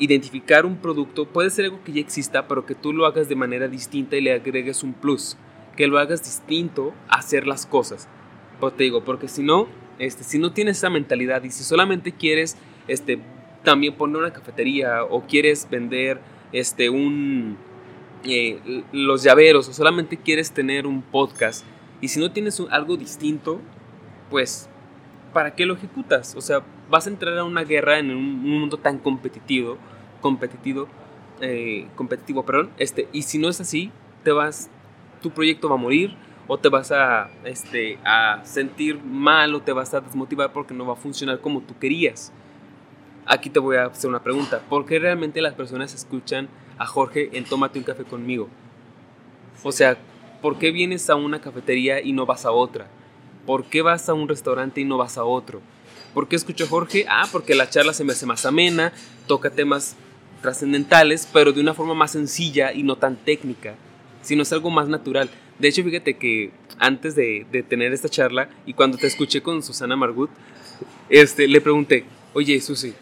identificar un producto, puede ser algo que ya exista, pero que tú lo hagas de manera distinta y le agregues un plus, que lo hagas distinto a hacer las cosas. Pues te digo, porque si no, este, si no tienes esa mentalidad y si solamente quieres este, también poner una cafetería o quieres vender este, un, eh, los llaveros o solamente quieres tener un podcast y si no tienes algo distinto, pues, ¿para qué lo ejecutas? O sea, vas a entrar a una guerra en un, mundo tan competitivo, competitivo, eh, competitivo, perdón, este, y si no es así, te vas, tu proyecto va a morir, o te vas a, este, a sentir mal, o te vas a desmotivar porque no va a funcionar como tú querías. Aquí te voy a hacer una pregunta, ¿por qué realmente las personas escuchan a Jorge en Tómate un café conmigo? O sea, ¿por qué vienes a una cafetería y no vas a otra? ¿Por qué vas a un restaurante y no vas a otro? ¿Por qué escucho a Jorge? Ah, porque la charla se me hace más amena, toca temas trascendentales, pero de una forma más sencilla y no tan técnica, sino es algo más natural. De hecho, fíjate que antes de, tener esta charla y cuando te escuché con Susana Margut, este, le pregunté, oye, Susi,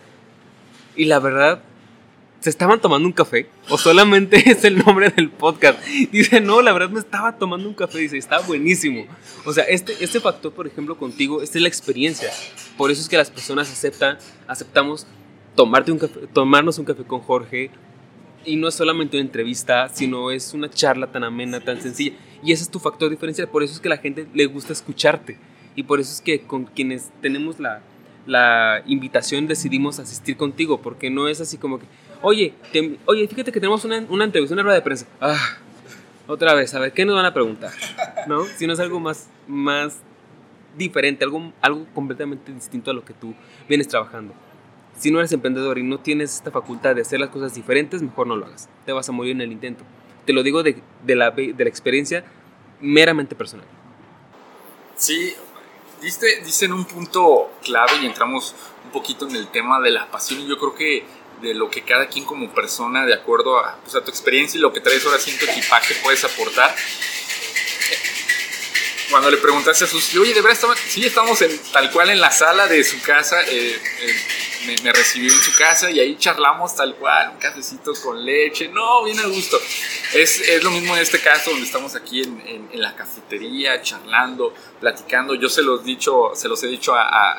y la verdad, ¿se estaban tomando un café? ¿O solamente (laughs) es el nombre del podcast? Dice, no, la verdad me estaba tomando un café. Dice, está buenísimo. O sea, este, este factor, por ejemplo, contigo, esta es la experiencia. Por eso es que las personas aceptan, aceptamos tomarte un café, tomarnos un café con Jorge. Y no es solamente una entrevista, sino es una charla tan amena, tan sencilla. Y ese es tu factor diferencial. Por eso es que a la gente le gusta escucharte. Y por eso es que con quienes tenemos la, la invitación decidimos asistir contigo. Porque no es así como que Oye, oye, fíjate que tenemos una, una entrevista, una rueda de prensa. Ah, otra vez, a ver, ¿qué nos van a preguntar? ¿No? Si no es algo más, más diferente, algo, algo completamente distinto a lo que tú vienes trabajando. Si no eres emprendedor y no tienes esta facultad de hacer las cosas diferentes, mejor no lo hagas. Te vas a morir en el intento. Te lo digo de, de la, de la experiencia meramente personal. Sí, diste, diste un punto clave y entramos un poquito en el tema de la pasión. Yo creo que de lo que cada quien como persona, de acuerdo a, pues, a tu experiencia y lo que traes ahora sí en tu equipaje, puedes aportar. Cuando le preguntaste a sus oye, ¿de verdad? Sí, estamos en, tal cual en la sala de su casa, eh, eh, me, me, recibió en su casa y ahí charlamos tal cual, un cafecito con leche, no, bien a gusto. Es, es lo mismo en este caso donde estamos aquí en, en, en, la cafetería, charlando, platicando. Yo se los, dicho, se los he dicho a, a,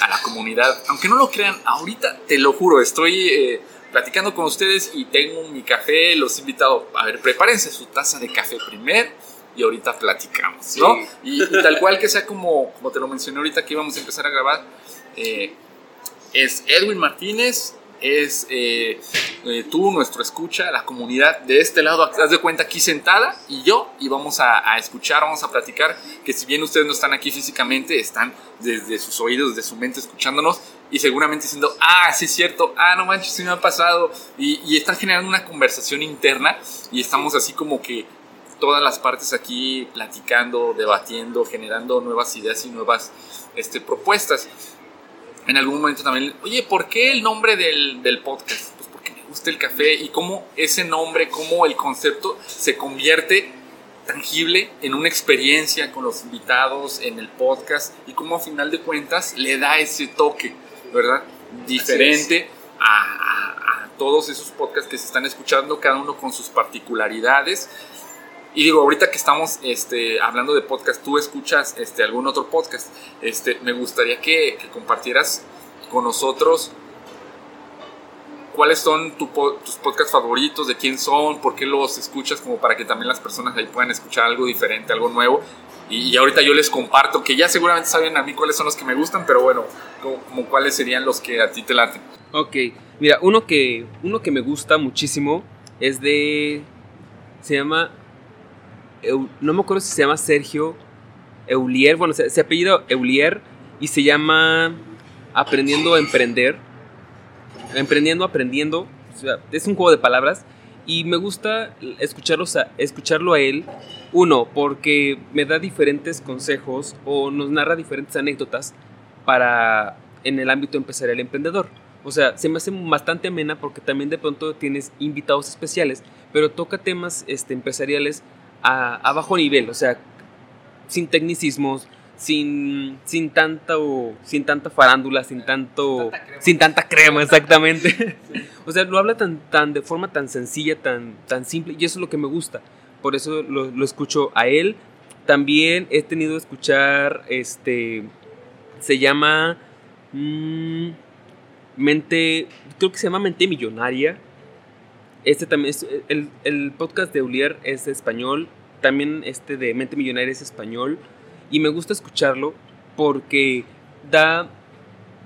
a la comunidad, aunque no lo crean, ahorita te lo juro, estoy... Eh, platicando con ustedes y tengo mi café, los he invitado, a ver, prepárense su taza de café primero y ahorita platicamos, ¿no? Sí. Y, y, tal cual que sea como, como te lo mencioné ahorita que íbamos a empezar a grabar, eh, es Edwin Martínez, es eh, eh, tú, nuestro escucha, la comunidad de este lado, haz de cuenta aquí sentada y yo, y vamos a, escuchar, vamos a platicar, que si bien ustedes no están aquí físicamente, están desde sus oídos, desde su mente escuchándonos y seguramente diciendo, ah, sí es cierto, ah, no manches, sí me ha pasado, y, y están generando una conversación interna y estamos así como que todas las partes aquí platicando, debatiendo, generando nuevas ideas y nuevas este, propuestas en algún momento también, oye, ¿por qué el nombre del, del, podcast? Pues porque me gusta el café y cómo ese nombre, cómo el concepto se convierte tangible en una experiencia con los invitados en el podcast y cómo a final de cuentas le da ese toque, ¿verdad? Diferente a, a, a todos esos podcasts que se están escuchando, cada uno con sus particularidades y digo, ahorita que estamos este, hablando de podcast, tú escuchas este, algún otro podcast, este, me gustaría que, compartieras con nosotros cuáles son tu, tus podcasts favoritos, de quién son, por qué los escuchas, como para que también las personas ahí puedan escuchar algo diferente, algo nuevo. Y, y ahorita yo les comparto, que ya seguramente saben a mí cuáles son los que me gustan, pero bueno, como, como cuáles serían los que a ti te laten. Ok, mira, uno que, uno que me gusta muchísimo es de... Se llama no me acuerdo si se llama Sergio Eulier, bueno, se, se apellido Eulier y se llama Aprendiendo a Emprender. Emprendiendo, aprendiendo. Es un juego de palabras. Y me gusta escucharlos escucharlo a él. Uno, porque me da diferentes consejos o nos narra diferentes anécdotas para en el ámbito empresarial emprendedor. O sea, se me hace bastante amena porque también de pronto tienes invitados especiales, pero toca temas este, empresariales a, a bajo nivel, o sea, sin tecnicismos, sin, sin, tanto, sin tanta farándula, sin tanto... Tanta sin tanta crema, (laughs) exactamente. Sí. o sea, lo habla tan, tan de forma tan sencilla, tan, tan simple, y eso es lo que me gusta. Por eso lo, lo escucho a él. También he tenido que escuchar, este, se llama mmm, Mente, creo que se llama Mente Millonaria. Este también es, el, el podcast de Ulier es español, también este de Mente Millonaria es español y me gusta escucharlo porque da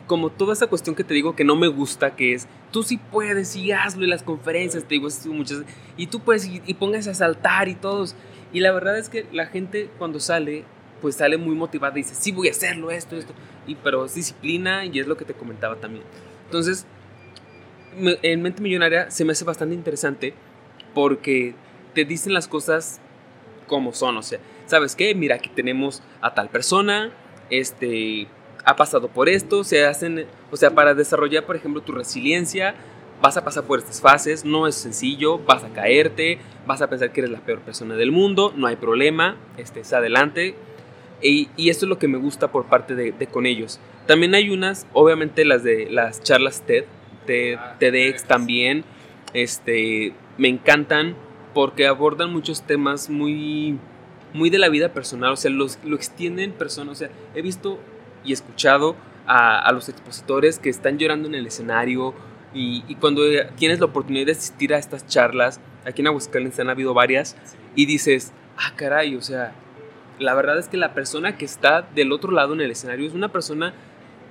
como toda esa cuestión que te digo que no me gusta, que es tú sí puedes y hazlo en las conferencias, te digo muchas y tú puedes y, y a saltar y todos. Y la verdad es que la gente cuando sale, pues sale muy motivada y dice, sí voy a hacerlo, esto, esto. Y pero es disciplina y es lo que te comentaba también. Entonces, en Mente Millonaria se me hace bastante interesante porque te dicen las cosas como son, o sea, ¿sabes qué? Mira, aquí tenemos a tal persona, este, ha pasado por esto, se hacen, o sea, para desarrollar, por ejemplo, tu resiliencia, vas a pasar por estas fases, no es sencillo, vas a caerte, vas a pensar que eres la peor persona del mundo, no hay problema, este, es adelante. Y, y esto es lo que me gusta por parte de, de con ellos. También hay unas, obviamente las de las charlas TED, TEDx también, este, me encantan porque abordan muchos temas muy, muy de la vida personal, o sea, los, lo extienden personas, o sea, he visto y escuchado a, a los expositores que están llorando en el escenario y, y, cuando tienes la oportunidad de asistir a estas charlas, aquí en Aguascalientes han habido varias, y dices, ah, caray, o sea, la verdad es que la persona que está del otro lado en el escenario es una persona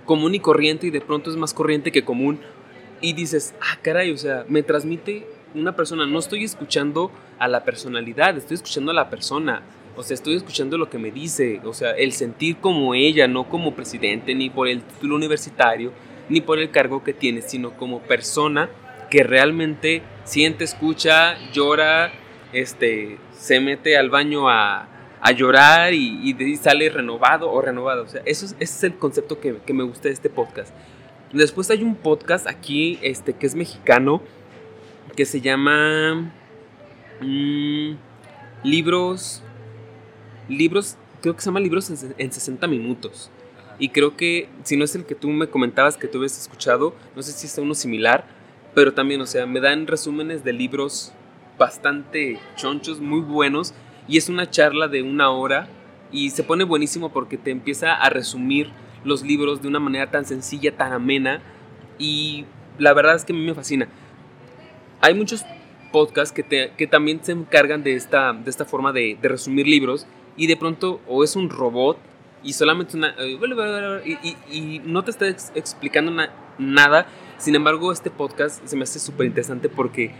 común y corriente y de pronto es más corriente que común y dices, ah, caray, o sea, me transmite una persona, no estoy escuchando a la personalidad, estoy escuchando a la persona, o sea, estoy escuchando lo que me dice, o sea, el sentir como ella, no como presidente, ni por el título universitario, ni por el cargo que tiene, sino como persona que realmente siente, escucha, llora, este, se mete al baño a, a llorar y, y, sale renovado o renovado. O sea, eso es, ese es el concepto que, que me gusta de este podcast. Después hay un podcast aquí este, que es mexicano que se llama mmm, Libros. Libros, creo que se llama Libros en, en 60 Minutos. Y creo que, si no es el que tú me comentabas que tú habías escuchado, no sé si es uno similar, pero también, o sea, me dan resúmenes de libros bastante chonchos, muy buenos, y es una charla de una hora y se pone buenísimo porque te empieza a resumir los libros de una manera tan sencilla, tan amena, y la verdad es que a mí me fascina. Hay muchos podcasts que, que también se encargan de esta, de esta forma de, resumir libros y de pronto o es un robot y solamente una... Eh, y, no te está explicando nada. Sin embargo, este podcast se me hace súper interesante porque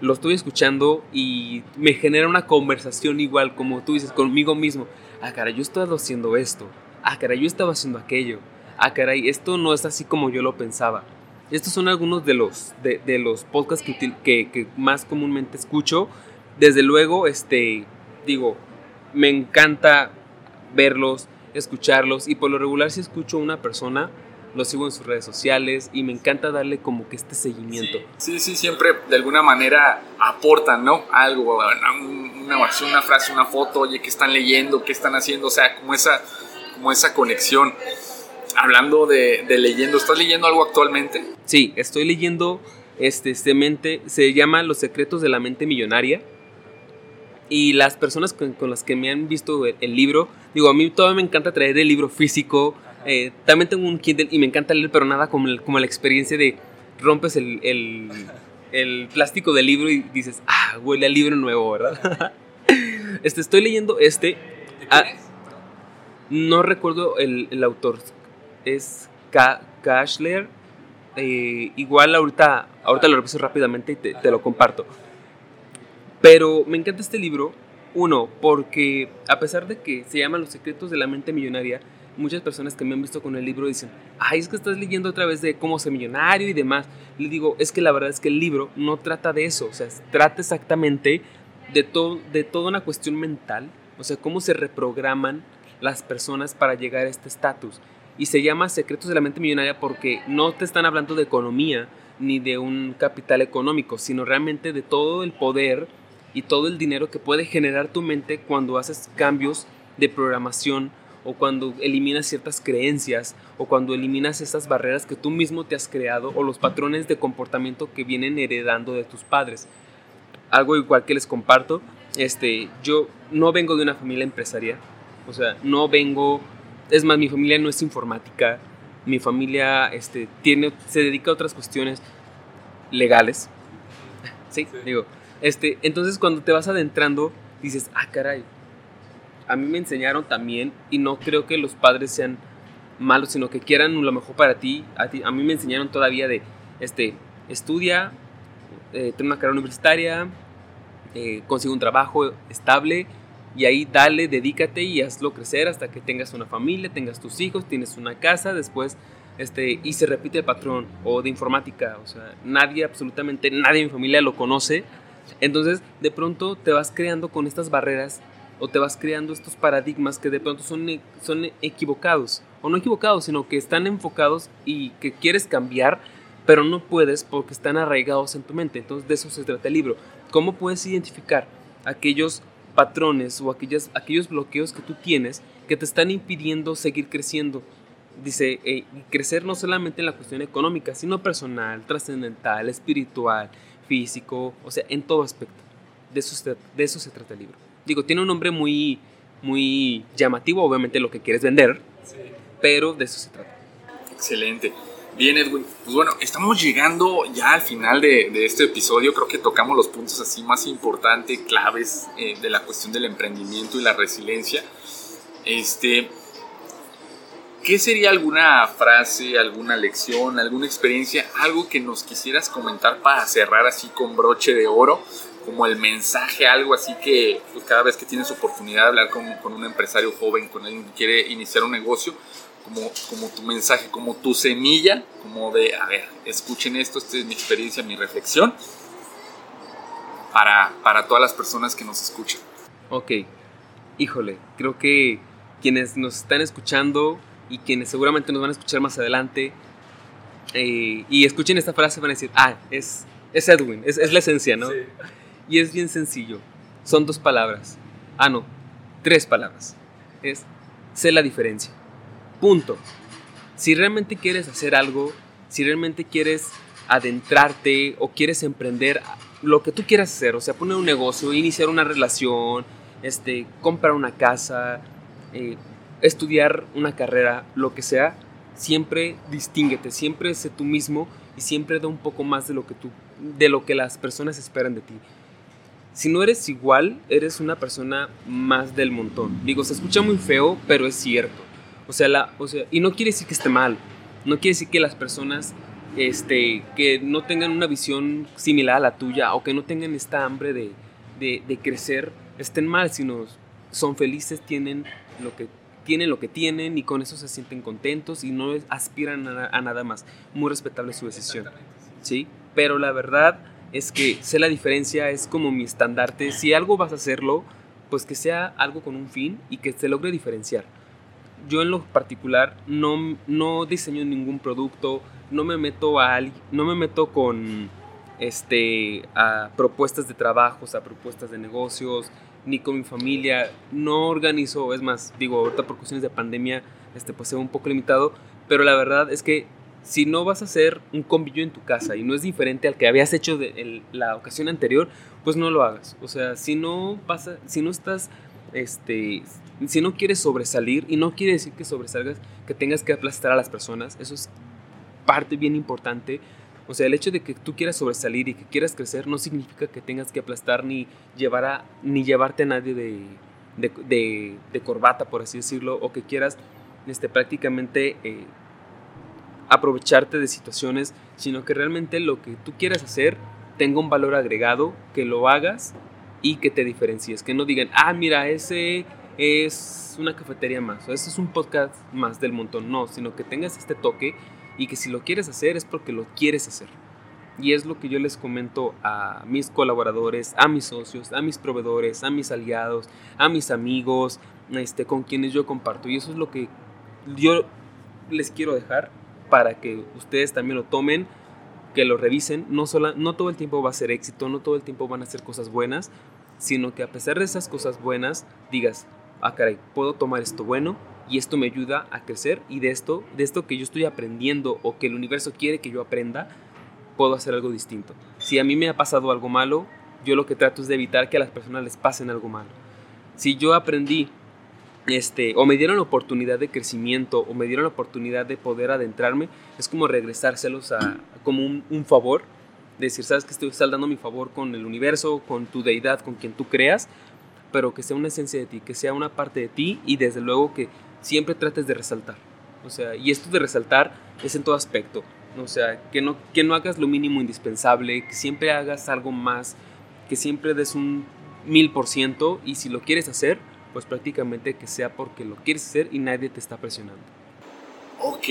lo estoy escuchando y me genera una conversación igual, como tú dices, conmigo mismo. Ah, caray, yo estaba haciendo esto. Ah, caray, yo estaba haciendo aquello. Ah, caray, esto no es así como yo lo pensaba. Estos son algunos de los, de, los podcasts que, que, que, más comúnmente escucho. Desde luego, este, digo, me encanta verlos, escucharlos y por lo regular si escucho a una persona, lo sigo en sus redes sociales y me encanta darle como que este seguimiento. Sí, sí, siempre de alguna manera aportan, ¿no? Algo, una, una, una frase, una foto, oye, ¿qué están leyendo? ¿Qué están haciendo? O sea, como esa, como esa conexión. Hablando de, de leyendo, ¿estás leyendo algo actualmente? Sí, estoy leyendo este, este mente, se llama Los secretos de la mente millonaria y las personas con, las que me han visto el, libro, digo, a mí todavía me encanta traer el libro físico. Eh, también tengo un Kindle y me encanta leer, pero nada como, como la experiencia de rompes el, el, el, plástico del libro y dices, ah, huele a libro nuevo, ¿verdad? (laughs) este, estoy leyendo este. No recuerdo el, el, autor. Es Kashler. Eh, igual ahorita, ahorita lo reviso rápidamente y te, te lo comparto. Pero me encanta este libro, uno, porque a pesar de que se llama Los secretos de la mente millonaria, muchas personas que me han visto con el libro dicen, ay, es que estás leyendo otra vez de cómo ser millonario y demás. Le digo, es que la verdad es que el libro no trata de eso, o sea, trata exactamente de, todo, de toda una cuestión mental, o sea, cómo se reprograman las personas para llegar a este estatus. Y se llama Secretos de la Mente Millonaria porque no te están hablando de economía ni de un capital económico, sino realmente de todo el poder y todo el dinero que puede generar tu mente cuando haces cambios de programación o cuando eliminas ciertas creencias o cuando eliminas esas barreras que tú mismo te has creado o los patrones de comportamiento que vienen heredando de tus padres. Algo igual que les comparto, este, yo no vengo de una familia empresarial, o sea, no vengo, es más, mi familia no es informática, mi familia este, tiene, se dedica a otras cuestiones legales, sí. digo, este, entonces cuando te vas adentrando, dices, ah, caray, a mí me enseñaron también y no creo que los padres sean malos, sino que quieran lo mejor para ti. A, ti, a mí me enseñaron todavía de, este, estudia, eh, ten una carrera universitaria, eh, consigue un trabajo estable y ahí dale, dedícate y hazlo crecer hasta que tengas una familia, tengas tus hijos, tienes una casa, después este, y se repite el patrón o de informática, o sea, nadie, absolutamente nadie en mi familia lo conoce, entonces, de pronto te vas creando con estas barreras o te vas creando estos paradigmas que de pronto son, e, son equivocados, o no equivocados, sino que están enfocados y que quieres cambiar, pero no puedes porque están arraigados en tu mente. Entonces, de eso se trata el libro. ¿Cómo puedes identificar aquellos patrones o aquellos, aquellos bloqueos que tú tienes que te están impidiendo seguir creciendo? Dice, eh, crecer no solamente en la cuestión económica, sino personal, trascendental, espiritual, físico, o sea, en todo aspecto. De eso, se, de eso se trata el libro. Digo, tiene un nombre muy, muy llamativo, obviamente lo que quieres vender, pero de eso se trata. Excelente. Bien, Edwin. Pues bueno, estamos llegando ya al final de, este episodio. Creo que tocamos los puntos así más importantes, claves eh, de la cuestión del emprendimiento y la resiliencia. Este, ¿Qué sería alguna frase, alguna lección, alguna experiencia, algo que nos quisieras comentar para cerrar así con broche de oro? Como el mensaje, algo así que pues, cada vez que tienes oportunidad de hablar con, con, un empresario joven, con alguien que quiere iniciar un negocio, como, como tu mensaje, como tu semilla, como de, a ver, escuchen esto, esta es mi experiencia, mi reflexión, para, para todas las personas que nos escuchan. Ok, híjole, creo que quienes nos están escuchando y quienes seguramente nos van a escuchar más adelante eh, y escuchen esta frase van a decir, ah, es, es Edwin, es, es la esencia, ¿no? Y es bien sencillo. Son dos palabras. Ah, no, tres palabras. Es, sé la diferencia. Punto. Si realmente quieres hacer algo, si realmente quieres adentrarte o quieres emprender lo que tú quieras hacer, o sea, poner un negocio, iniciar una relación, este, comprar una casa, eh, estudiar una carrera, lo que sea, siempre distínguete, siempre sé tú mismo y siempre da un poco más de lo que tú, de lo que las personas esperan de ti. Si no eres igual, eres una persona más del montón. Digo, se escucha muy feo, pero es cierto. O sea, la, o sea, y no quiere decir que esté mal. No quiere decir que las personas este, que no tengan una visión similar a la tuya o que no tengan esta hambre de, de, crecer estén mal, sino son felices, tienen lo que tienen lo que tienen y con eso se sienten contentos y no aspiran a, nada más. Muy respetable su decisión. ¿sí? Pero la verdad es que sé la diferencia, es como mi estandarte. Si algo vas a hacerlo, pues que sea algo con un fin y que se logre diferenciar. Yo en lo particular no, no diseño ningún producto, no me meto a no me meto con este a propuestas de trabajos, a propuestas de negocios, ni con mi familia, no organizo, es más, digo, ahorita por cuestiones de pandemia, este pues se ve un poco limitado, pero la verdad es que si no vas a hacer un convivio en tu casa y no es diferente al que habías hecho de la ocasión anterior, pues no lo hagas. O sea, si no pasa, si no estás, este, si no quieres sobresalir y no quiere decir que sobresalgas, que tengas que aplastar a las personas, eso es parte bien importante. O sea, el hecho de que tú quieras sobresalir y que quieras crecer no significa que tengas que aplastar ni, llevar a, ni llevarte a nadie de, de, de, corbata, por así decirlo, o que quieras este, prácticamente eh, aprovecharte de situaciones, sino que realmente lo que tú quieras hacer tenga un valor agregado, que lo hagas y que te diferencies, que no digan, ah, mira, ese es una cafetería más, o es un podcast más del montón, no, sino que tengas este toque y que si lo quieres hacer es porque lo quieres hacer. Y es lo que yo les comento a mis colaboradores, a mis socios, a mis proveedores, a mis aliados, a mis amigos, este, con quienes yo comparto. Y eso es lo que yo les quiero dejar para que ustedes también lo tomen, que lo revisen. No, sola, no todo el tiempo va a ser éxito, no todo el tiempo van a ser cosas buenas, sino que a pesar de esas cosas buenas, digas, ah, caray, puedo tomar esto bueno y esto me ayuda a crecer y de esto, de esto que yo estoy aprendiendo o que el universo quiere que yo aprenda, puedo hacer algo distinto. Si a mí me ha pasado algo malo, yo lo que trato es de evitar que a las personas les pasen algo malo. Si yo aprendí este, o me dieron la oportunidad de crecimiento o me dieron la oportunidad de poder adentrarme, es como regresárselos a, como un, un favor, decir, sabes que estoy saldando mi favor con el universo, con tu deidad, con quien tú creas, pero que sea una esencia de ti, que sea una parte de ti y desde luego que siempre trates de resaltar. O sea, y esto de resaltar es en todo aspecto. O sea, que no, que no hagas lo mínimo indispensable, que siempre hagas algo más, que siempre des un mil por ciento y si lo quieres hacer, pues prácticamente que sea porque lo quieres hacer y nadie te está presionando. Ok,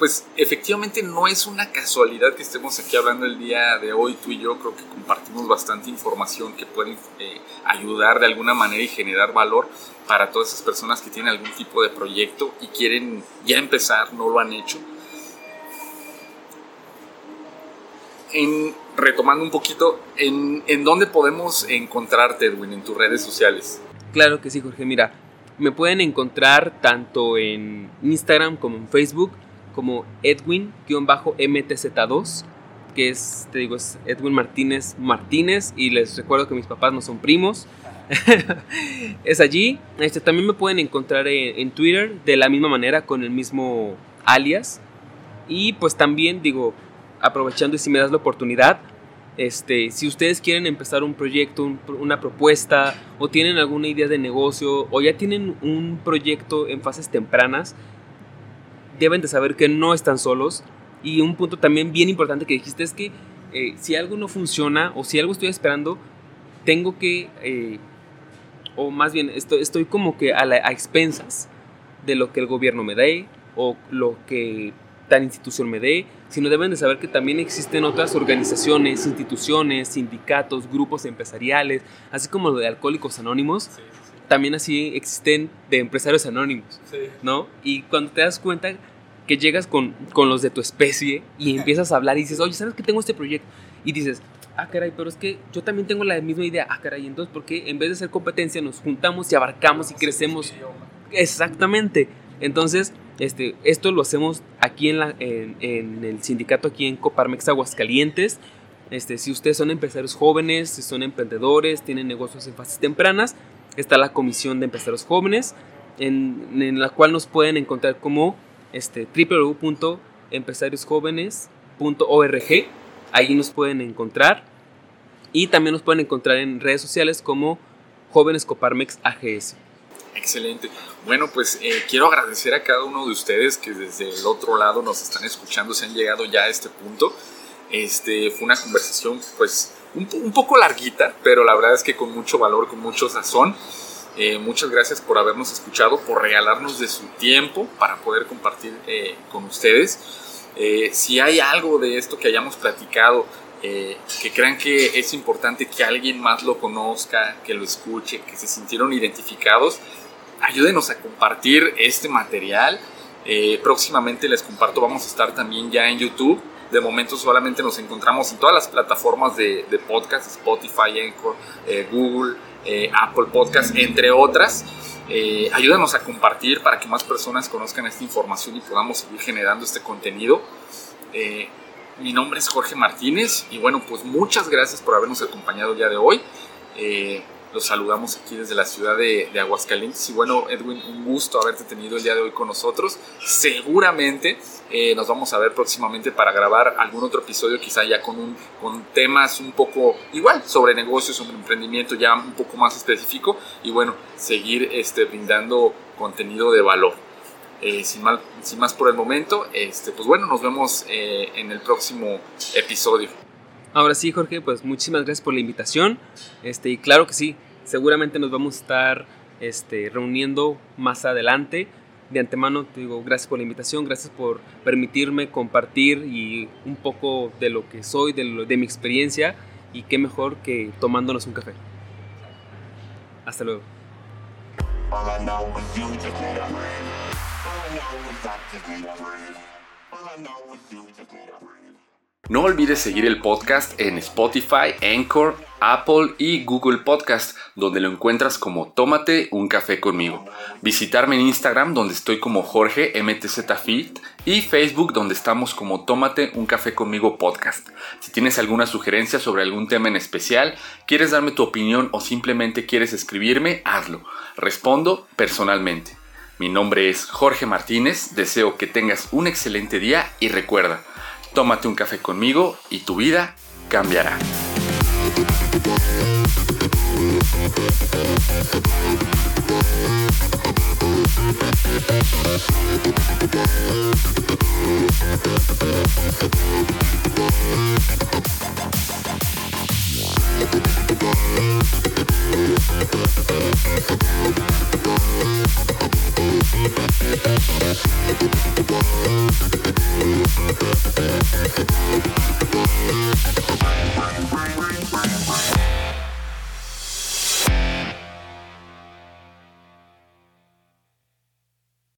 pues efectivamente no es una casualidad que estemos aquí hablando el día de hoy, tú y yo creo que compartimos bastante información que puede eh, ayudar de alguna manera y generar valor para todas esas personas que tienen algún tipo de proyecto y quieren ya empezar, no lo han hecho. En, retomando un poquito, ¿en, ¿en dónde podemos encontrarte, Edwin, en tus redes sociales? Claro que sí, Jorge. Mira, me pueden encontrar tanto en Instagram como en Facebook como Edwin-MTZ2, que es, te digo, es Edwin Martínez Martínez, y les recuerdo que mis papás no son primos. (laughs) es allí. Este, también me pueden encontrar en, Twitter de la misma manera, con el mismo alias. Y pues también digo, aprovechando y si me das la oportunidad, este, si ustedes quieren empezar un proyecto, una propuesta, o tienen alguna idea de negocio, o ya tienen un proyecto en fases tempranas, deben de saber que no están solos. Y un punto también bien importante que dijiste es que eh, si algo no funciona o si algo estoy esperando, tengo que, eh, o más bien estoy, estoy como que a, a expensas de lo que el gobierno me dé o lo que tal institución me dé, sino deben de saber que también existen otras organizaciones, instituciones, sindicatos, grupos empresariales, así como lo de Alcohólicos Anónimos, también así existen de empresarios anónimos, ¿no? Y cuando te das cuenta que llegas con, con los de tu especie y empiezas a hablar y dices, oye, ¿sabes que tengo este proyecto? Y dices, ah, caray, pero es que yo también tengo la misma idea, ah, caray, entonces, ¿por qué en vez de ser competencia nos juntamos y abarcamos y crecemos? Exactamente. Entonces, este, esto lo hacemos aquí en, la, en, el sindicato, aquí en Coparmex Aguascalientes. Este, si ustedes son empresarios jóvenes, si son emprendedores, tienen negocios en fases tempranas, está la comisión de empresarios jóvenes, en, la cual nos pueden encontrar como este, www.empresariosjóvenes.org. Ahí nos pueden encontrar. Y también nos pueden encontrar en redes sociales como Jóvenes Coparmex AGS. Excelente. Bueno, pues eh, quiero agradecer a cada uno de ustedes que desde el otro lado nos están escuchando, se han llegado ya a este punto. Este, fue una conversación pues un, poco larguita, pero la verdad es que con mucho valor, con mucho sazón. Eh, muchas gracias por habernos escuchado, por regalarnos de su tiempo para poder compartir eh, con ustedes. si hay algo de esto que hayamos platicado, que crean que es importante que alguien más lo conozca, que lo escuche, que se sintieron identificados, ayúdenos a compartir este material. Eh, próximamente les comparto, vamos a estar también ya en YouTube. De momento solamente nos encontramos en todas las plataformas de, podcast, Spotify, eh, Google, eh, Apple Podcast, entre otras. ayúdanos a compartir para que más personas conozcan esta información y podamos seguir generando este contenido. mi nombre es Jorge Martínez y bueno, pues muchas gracias por habernos acompañado el día de hoy. Los saludamos aquí desde la ciudad de, Aguascalientes. Y bueno, Edwin, un gusto haberte tenido el día de hoy con nosotros. Seguramente eh, nos vamos a ver próximamente para grabar algún otro episodio, quizá ya con, un, con temas un poco igual sobre negocios, sobre emprendimiento, ya un poco más específico. Y bueno, seguir este, brindando contenido de valor. Eh, sin, mal, sin, más por el momento, este, pues bueno, nos vemos eh, en el próximo episodio. Ahora sí, Jorge, pues muchísimas gracias por la invitación. Este, y claro que sí, seguramente nos vamos a estar este, reuniendo más adelante. De antemano te digo gracias por la invitación, gracias por permitirme compartir y un poco de lo que soy, de, de mi experiencia y qué mejor que tomándonos un café. Hasta luego. No olvides seguir el podcast en Spotify, Anchor, Apple y Google Podcast, donde lo encuentras como Tómate un café conmigo. Visitarme en Instagram, donde estoy como Jorge y Facebook, donde estamos como Tómate un café conmigo podcast. Si tienes alguna sugerencia sobre algún tema en especial, quieres darme tu opinión o simplemente quieres escribirme, hazlo. Respondo personalmente. Mi nombre es Jorge Martínez, deseo que tengas un excelente día y recuerda, Tómate un café conmigo y tu vida cambiará. Thank